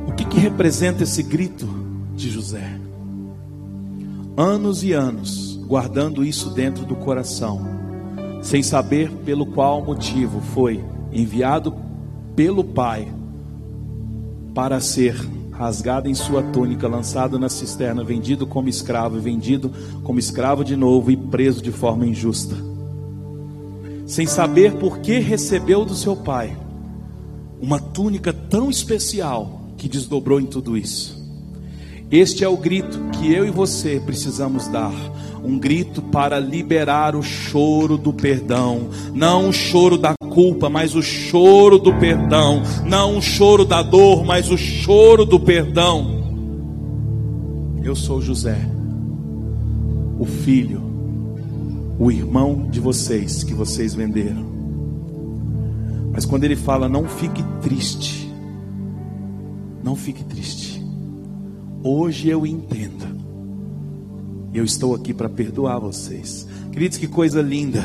O que, que representa esse grito de José? Anos e anos guardando isso dentro do coração, sem saber pelo qual motivo foi enviado pelo Pai para ser rasgado em sua túnica, lançado na cisterna, vendido como escravo, vendido como escravo de novo e preso de forma injusta sem saber por que recebeu do seu pai uma túnica tão especial que desdobrou em tudo isso. Este é o grito que eu e você precisamos dar. Um grito para liberar o choro do perdão, não o choro da culpa, mas o choro do perdão. Não o choro da dor, mas o choro do perdão. Eu sou José, o filho, o irmão de vocês que vocês venderam. Mas quando ele fala, não fique triste, não fique triste. Hoje eu entendo. Eu estou aqui para perdoar vocês. Queridos, que coisa linda.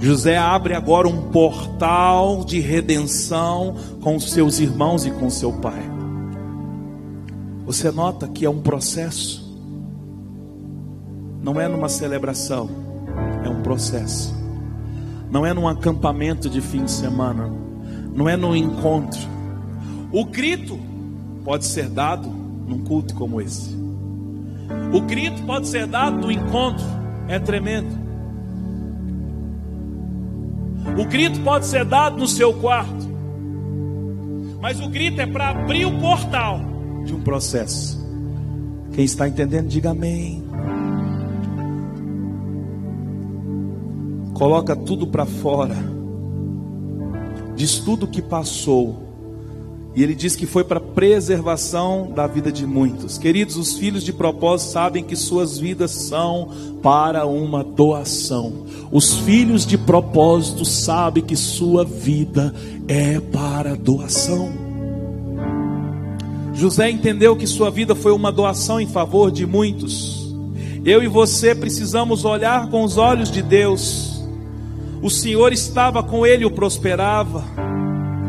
José abre agora um portal de redenção com os seus irmãos e com seu pai. Você nota que é um processo. Não é numa celebração, é um processo. Não é num acampamento de fim de semana, não é num encontro. O grito pode ser dado num culto como esse. O grito pode ser dado no encontro, é tremendo. O grito pode ser dado no seu quarto, mas o grito é para abrir o portal de um processo. Quem está entendendo, diga amém. Coloca tudo para fora. Diz tudo o que passou. E ele diz que foi para preservação da vida de muitos. Queridos, os filhos de propósito sabem que suas vidas são para uma doação. Os filhos de propósito sabem que sua vida é para doação. José entendeu que sua vida foi uma doação em favor de muitos. Eu e você precisamos olhar com os olhos de Deus. O Senhor estava com ele e o prosperava.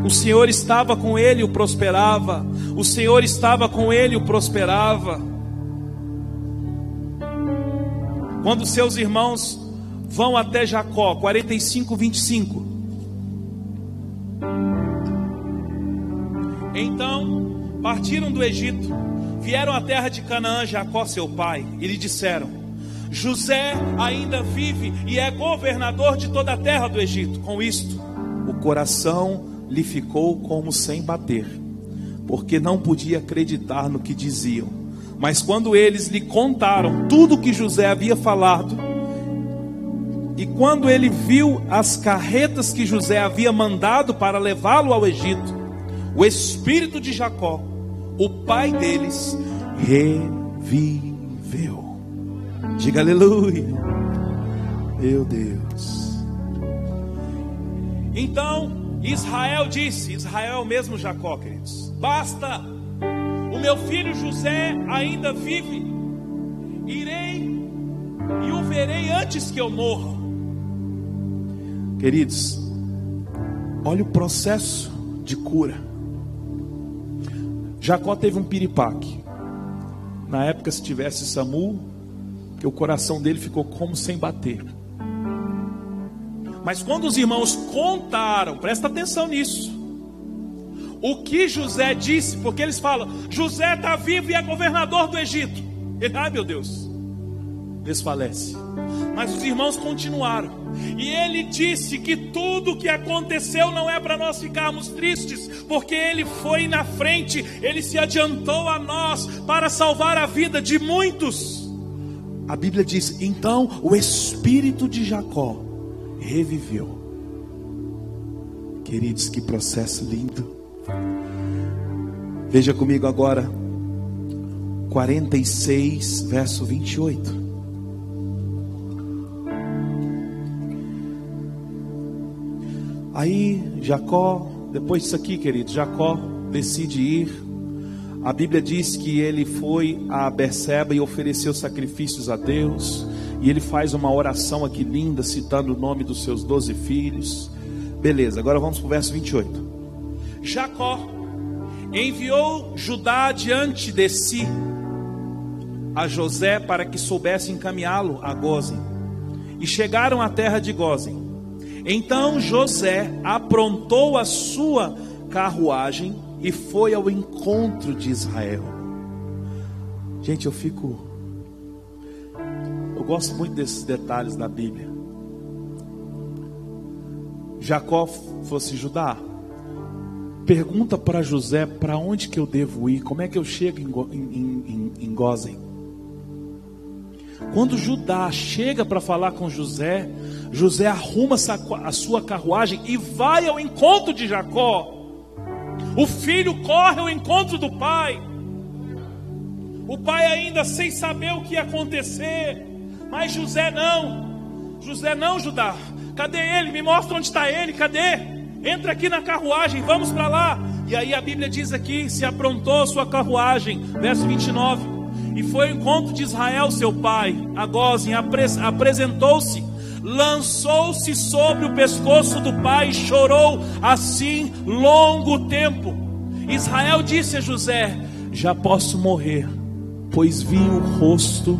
O Senhor estava com ele e o prosperava. O Senhor estava com ele e o prosperava. Quando seus irmãos vão até Jacó, 45, 25. Então partiram do Egito, vieram à terra de Canaã, Jacó, seu pai, e lhe disseram: José ainda vive e é governador de toda a terra do Egito. Com isto, o coração lhe ficou como sem bater, porque não podia acreditar no que diziam. Mas quando eles lhe contaram tudo o que José havia falado, e quando ele viu as carretas que José havia mandado para levá-lo ao Egito, o espírito de Jacó o pai deles reviveu. Diga aleluia. Meu Deus. Então Israel disse: Israel é mesmo Jacó, queridos. Basta, o meu filho José ainda vive. Irei e o verei antes que eu morra. Queridos, olha o processo de cura. Jacó teve um piripaque. Na época, se tivesse Samu, que o coração dele ficou como sem bater. Mas quando os irmãos contaram, presta atenção nisso. O que José disse, porque eles falam: José está vivo e é governador do Egito. Ele, ai meu Deus, desfalece. Mas os irmãos continuaram. E ele disse que tudo o que aconteceu não é para nós ficarmos tristes, porque ele foi na frente, ele se adiantou a nós para salvar a vida de muitos. A Bíblia diz: então o espírito de Jacó reviveu. Queridos, que processo lindo. Veja comigo agora, 46, verso 28. Aí Jacó, depois disso aqui, querido, Jacó decide ir. A Bíblia diz que ele foi a Berseba e ofereceu sacrifícios a Deus. E ele faz uma oração aqui linda, citando o nome dos seus doze filhos. Beleza, agora vamos para o verso 28. Jacó enviou Judá diante de si a José para que soubesse encaminhá-lo a Gozen. E chegaram à terra de Gozen. Então José aprontou a sua carruagem e foi ao encontro de Israel. Gente, eu fico. Eu gosto muito desses detalhes da Bíblia. Jacó fosse Judá. Pergunta para José para onde que eu devo ir, como é que eu chego em, em, em, em. Quando Judá chega para falar com José, José arruma a sua carruagem e vai ao encontro de Jacó. O filho corre ao encontro do pai. O pai ainda sem saber o que ia acontecer. Mas José não. José não, Judá. Cadê ele? Me mostra onde está ele. Cadê? Entra aqui na carruagem, vamos para lá. E aí a Bíblia diz aqui: se aprontou sua carruagem, verso 29. E foi ao encontro de Israel, seu pai, a Gozem, apresentou-se, lançou-se sobre o pescoço do pai e chorou assim longo tempo. Israel disse a José: Já posso morrer, pois vi o rosto,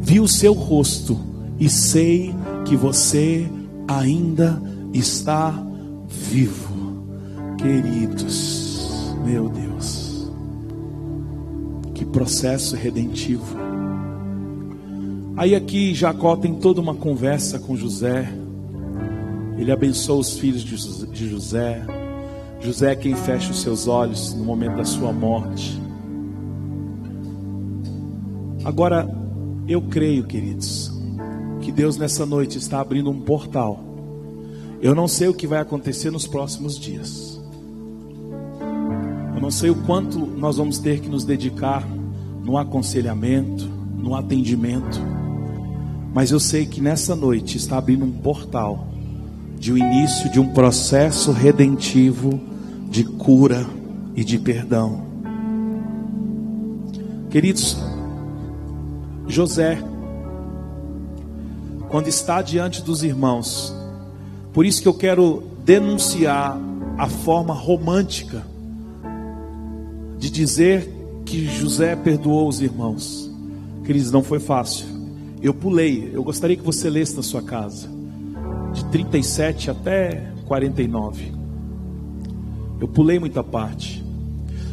vi o seu rosto, e sei que você ainda está vivo. Queridos, meu Deus, que processo redentivo. Aí aqui Jacó tem toda uma conversa com José. Ele abençoa os filhos de José. José é quem fecha os seus olhos no momento da sua morte. Agora, eu creio, queridos, que Deus nessa noite está abrindo um portal. Eu não sei o que vai acontecer nos próximos dias. Eu não sei o quanto nós vamos ter que nos dedicar no aconselhamento, no atendimento. Mas eu sei que nessa noite está abrindo um portal de o início de um processo redentivo de cura e de perdão. Queridos, José, quando está diante dos irmãos, por isso que eu quero denunciar a forma romântica de dizer que José perdoou os irmãos. Queridos, não foi fácil. Eu pulei, eu gostaria que você lesse na sua casa, de 37 até 49. Eu pulei muita parte.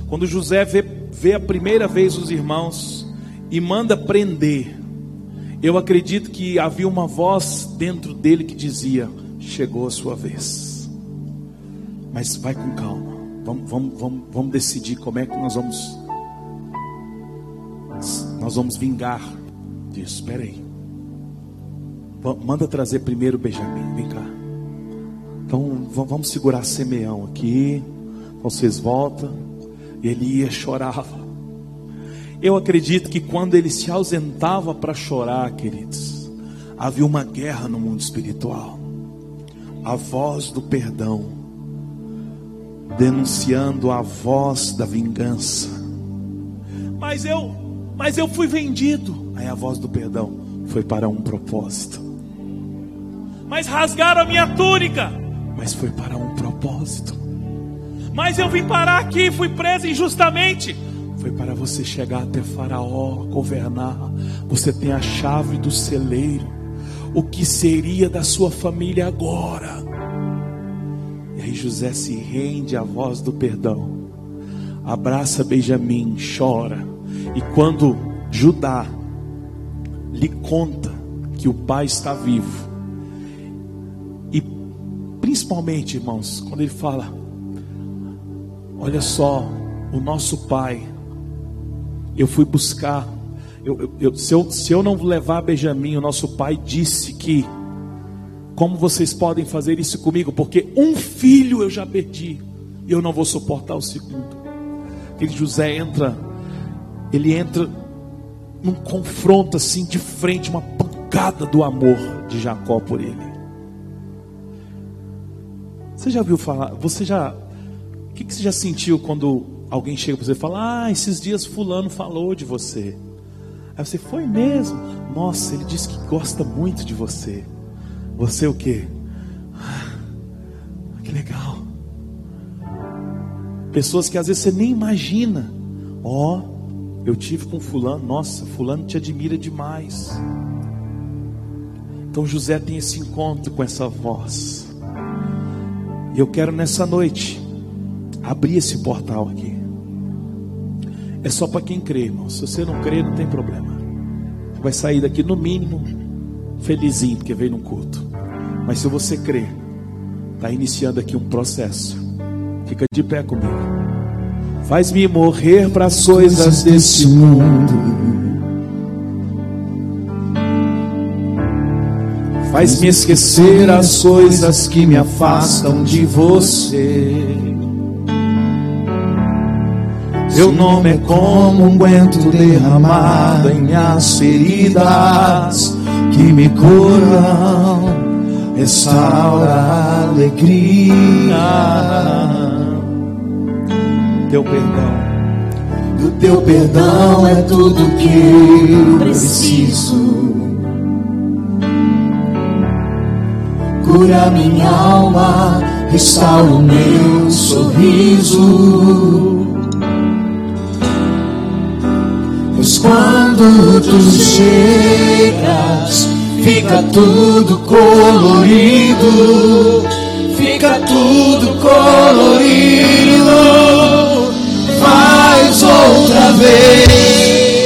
Quando José vê, vê a primeira vez os irmãos e manda prender, eu acredito que havia uma voz dentro dele que dizia: Chegou a sua vez. Mas vai com calma. Vamos, vamos, vamos, vamos decidir como é que nós vamos. Nós vamos vingar disso. Espera aí. Manda trazer primeiro Benjamin. Vem cá. Então vamos segurar Semeão aqui. Vocês voltam. Ele ia chorava. Eu acredito que quando ele se ausentava para chorar, queridos, havia uma guerra no mundo espiritual. A voz do perdão, denunciando a voz da vingança. Mas eu, mas eu fui vendido. Aí a voz do perdão foi para um propósito. Mas rasgaram a minha túnica. Mas foi para um propósito. Mas eu vim parar aqui, fui preso injustamente foi para você chegar até Faraó, governar. Você tem a chave do celeiro. O que seria da sua família agora? E aí José se rende à voz do perdão. Abraça Benjamim, chora. E quando Judá lhe conta que o pai está vivo, principalmente, irmãos, quando ele fala: Olha só, o nosso pai eu fui buscar. Eu, eu, se, eu, se eu não levar Benjamim, o nosso pai disse que, como vocês podem fazer isso comigo? Porque um filho eu já perdi, e eu não vou suportar o segundo. Aquele José entra, ele entra num confronto assim de frente, uma pancada do amor de Jacó por ele. Você já viu falar? Você já. O que, que você já sentiu quando alguém chega para você e fala: Ah, esses dias Fulano falou de você. Aí você foi mesmo? Nossa, ele disse que gosta muito de você. Você o que? Ah, que legal. Pessoas que às vezes você nem imagina. Ó, oh, eu tive com Fulano. Nossa, Fulano te admira demais. Então José tem esse encontro com essa voz. E eu quero nessa noite abrir esse portal aqui. É só para quem crê, irmão. Se você não crê, não tem problema. Vai sair daqui no mínimo felizinho porque veio no culto. Mas se você crê, está iniciando aqui um processo. Fica de pé comigo. Faz-me morrer para as coisas desse mundo. Faz-me esquecer as coisas que me afastam de você. Teu nome é como um guento derramado em minhas feridas que me curam, restaura a alegria. Teu perdão. Do teu perdão é tudo que eu preciso. Cura minha alma, restaura o meu sorriso. Pois quando tu chegas, fica tudo colorido, fica tudo colorido faz outra vez,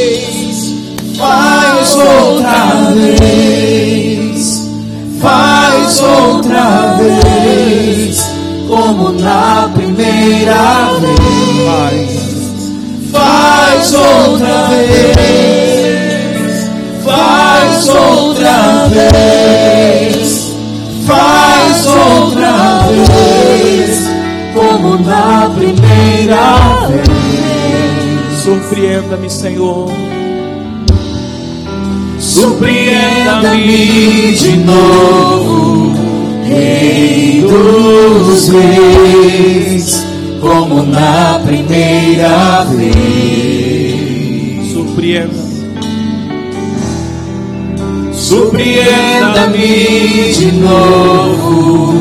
faz outra vez, faz outra vez, como na primeira vez. Faz outra vez, faz outra vez, faz outra vez como na primeira vez. Surpreenda-me, Senhor. Surpreenda-me de novo, Rei dos Reis, como na primeira vez. Surpreenda. Surpreenda-me de novo,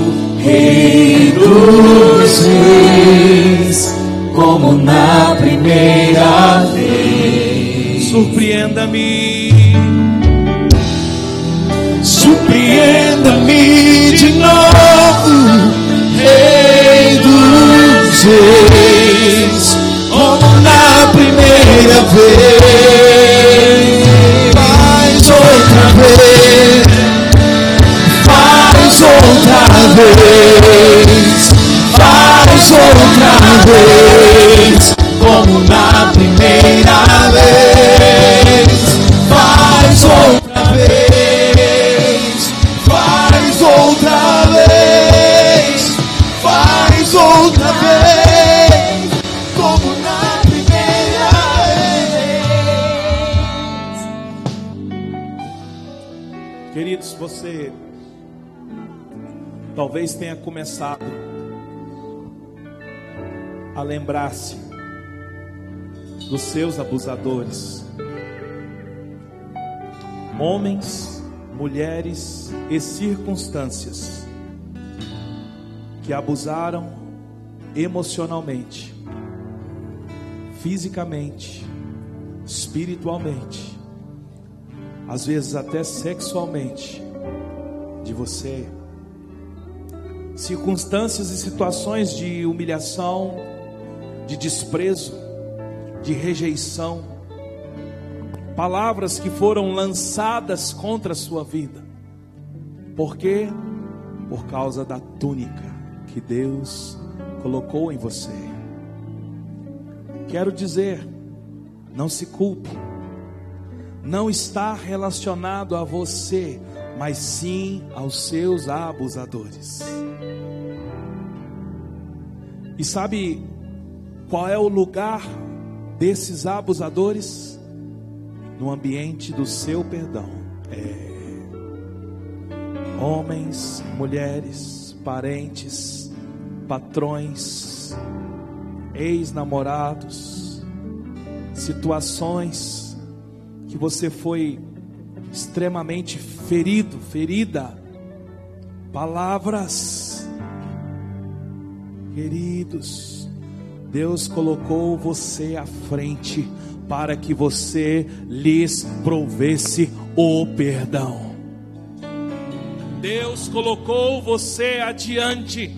Rei dos Reis, como na primeira vez. Surpreenda-me. Surpreenda-me de novo, Rei dos Reis, como na primeira vez. Faz outra vez faz outra vez, faz outra vez, como na primeira vez, talvez tenha começado a lembrar-se dos seus abusadores. Homens, mulheres e circunstâncias que abusaram emocionalmente, fisicamente, espiritualmente, às vezes até sexualmente, de você. Circunstâncias e situações de humilhação, de desprezo, de rejeição, palavras que foram lançadas contra a sua vida. Por quê? Por causa da túnica que Deus colocou em você. Quero dizer, não se culpe não está relacionado a você, mas sim aos seus abusadores. E sabe qual é o lugar desses abusadores? No ambiente do seu perdão. É. Homens, mulheres, parentes, patrões, ex-namorados, situações que você foi extremamente ferido, ferida, palavras, queridos, Deus colocou você à frente para que você lhes provesse o perdão. Deus colocou você adiante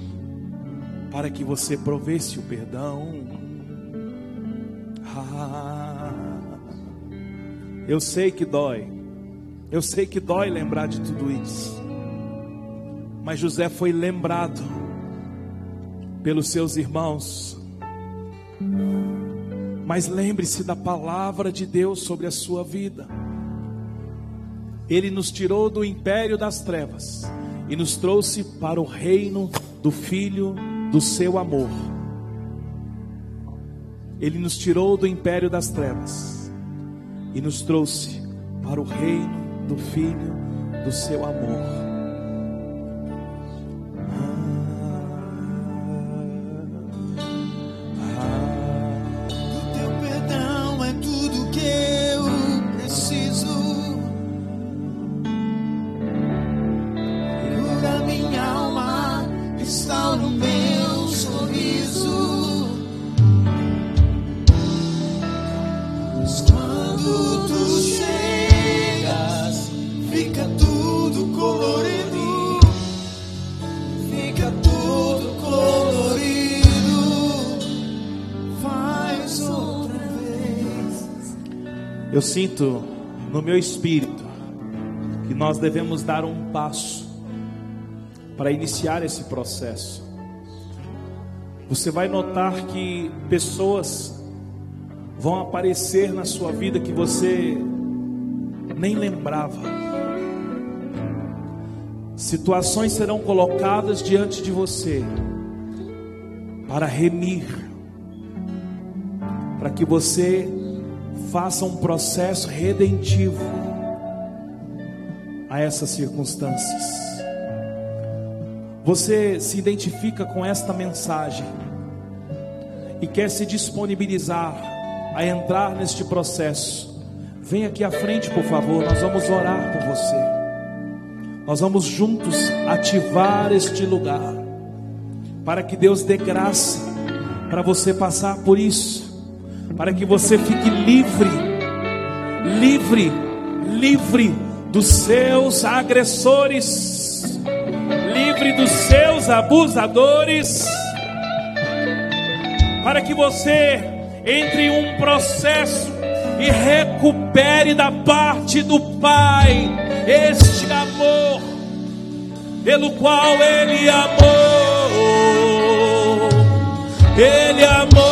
para que você provesse o perdão. Ah, eu sei que dói. Eu sei que dói lembrar de tudo isso. Mas José foi lembrado pelos seus irmãos. Mas lembre-se da palavra de Deus sobre a sua vida. Ele nos tirou do império das trevas e nos trouxe para o reino do Filho do seu amor. Ele nos tirou do império das trevas e nos trouxe para o reino do Filho do seu amor. Eu sinto no meu espírito que nós devemos dar um passo para iniciar esse processo. Você vai notar que pessoas vão aparecer na sua vida que você nem lembrava. Situações serão colocadas diante de você para remir, para que você faça um processo redentivo a essas circunstâncias. Você se identifica com esta mensagem e quer se disponibilizar a entrar neste processo. Vem aqui à frente, por favor, nós vamos orar por você. Nós vamos juntos ativar este lugar para que Deus dê graça para você passar por isso para que você fique livre, livre, livre dos seus agressores, livre dos seus abusadores, para que você entre em um processo e recupere da parte do Pai este amor pelo qual Ele amou, Ele amou.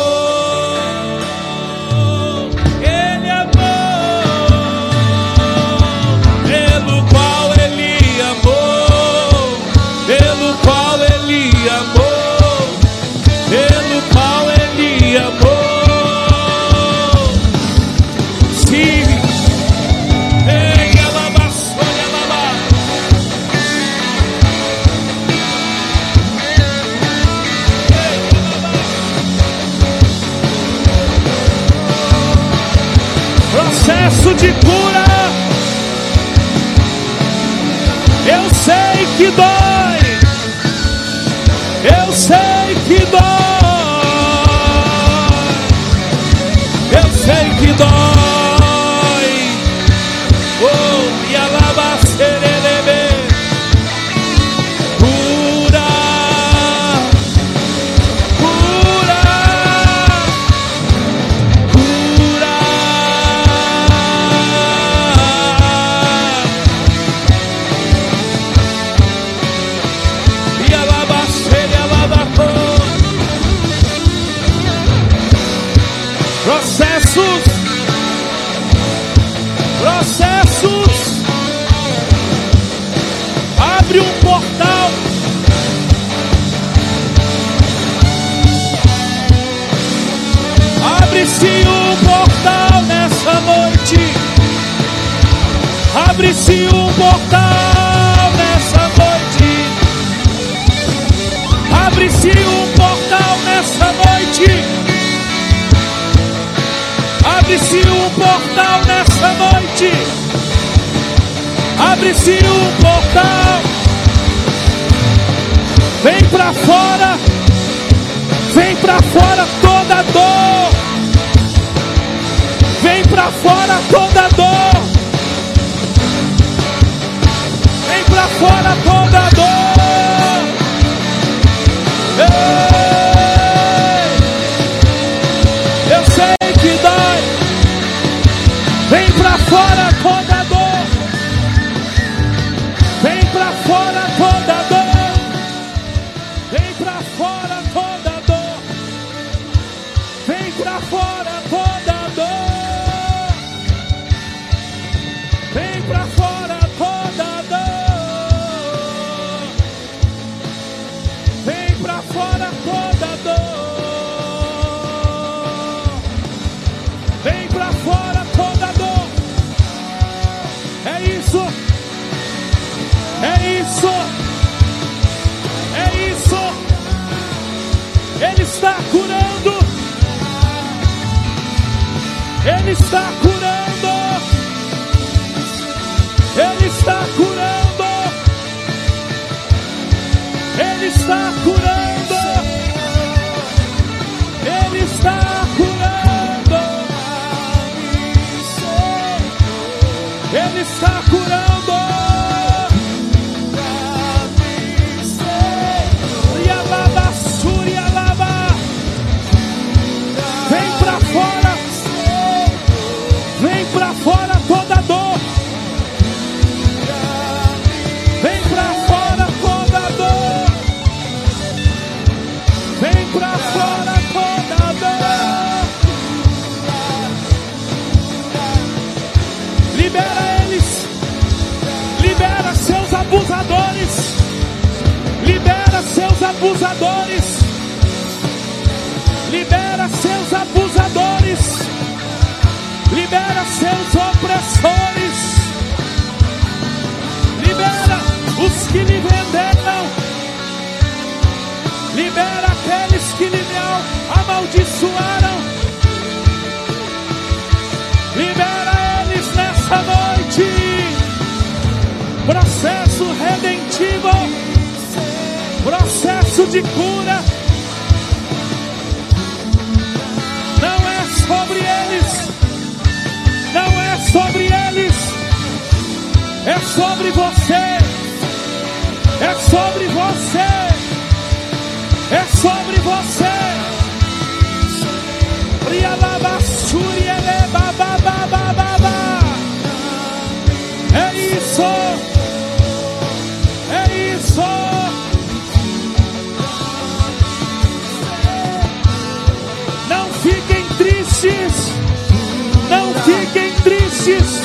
crentes,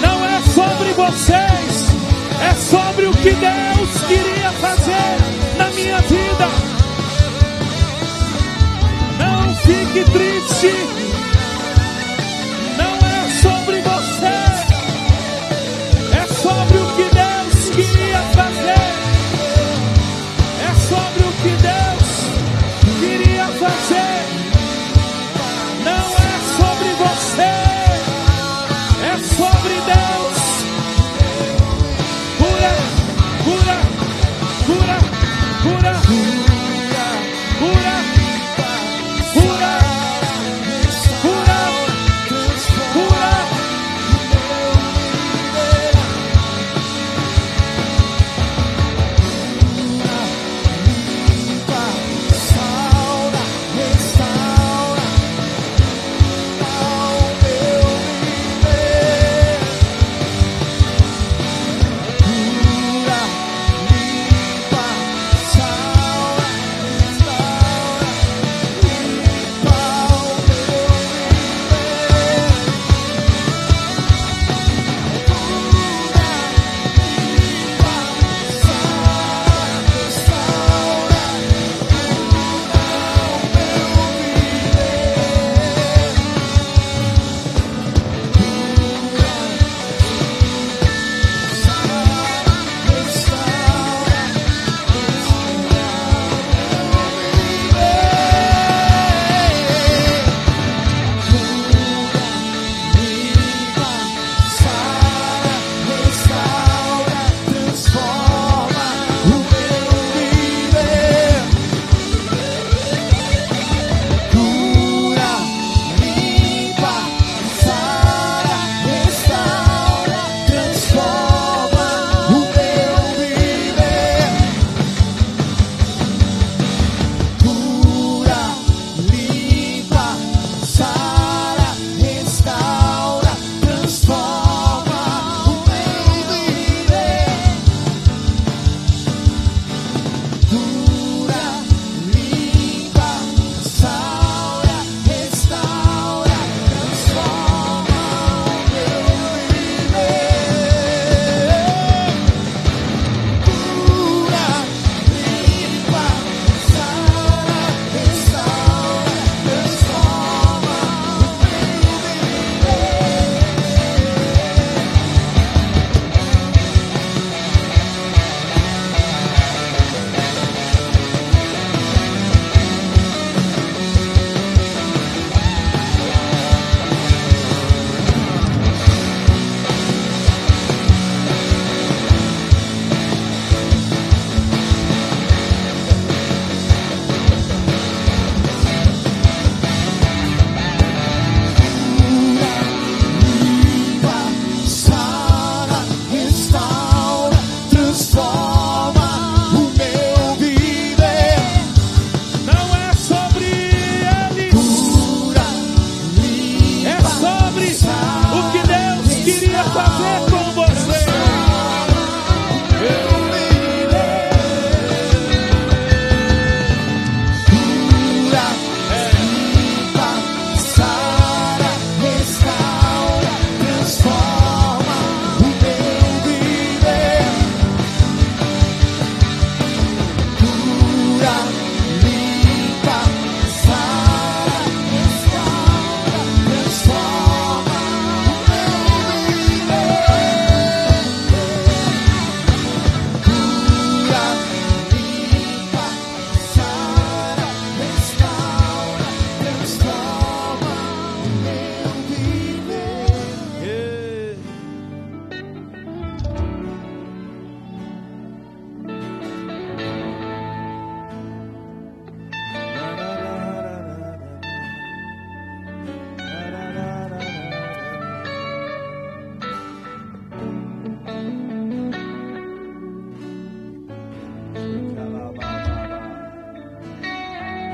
não é sobre vocês, é sobre o que Deus queria fazer na minha vida. Não fique triste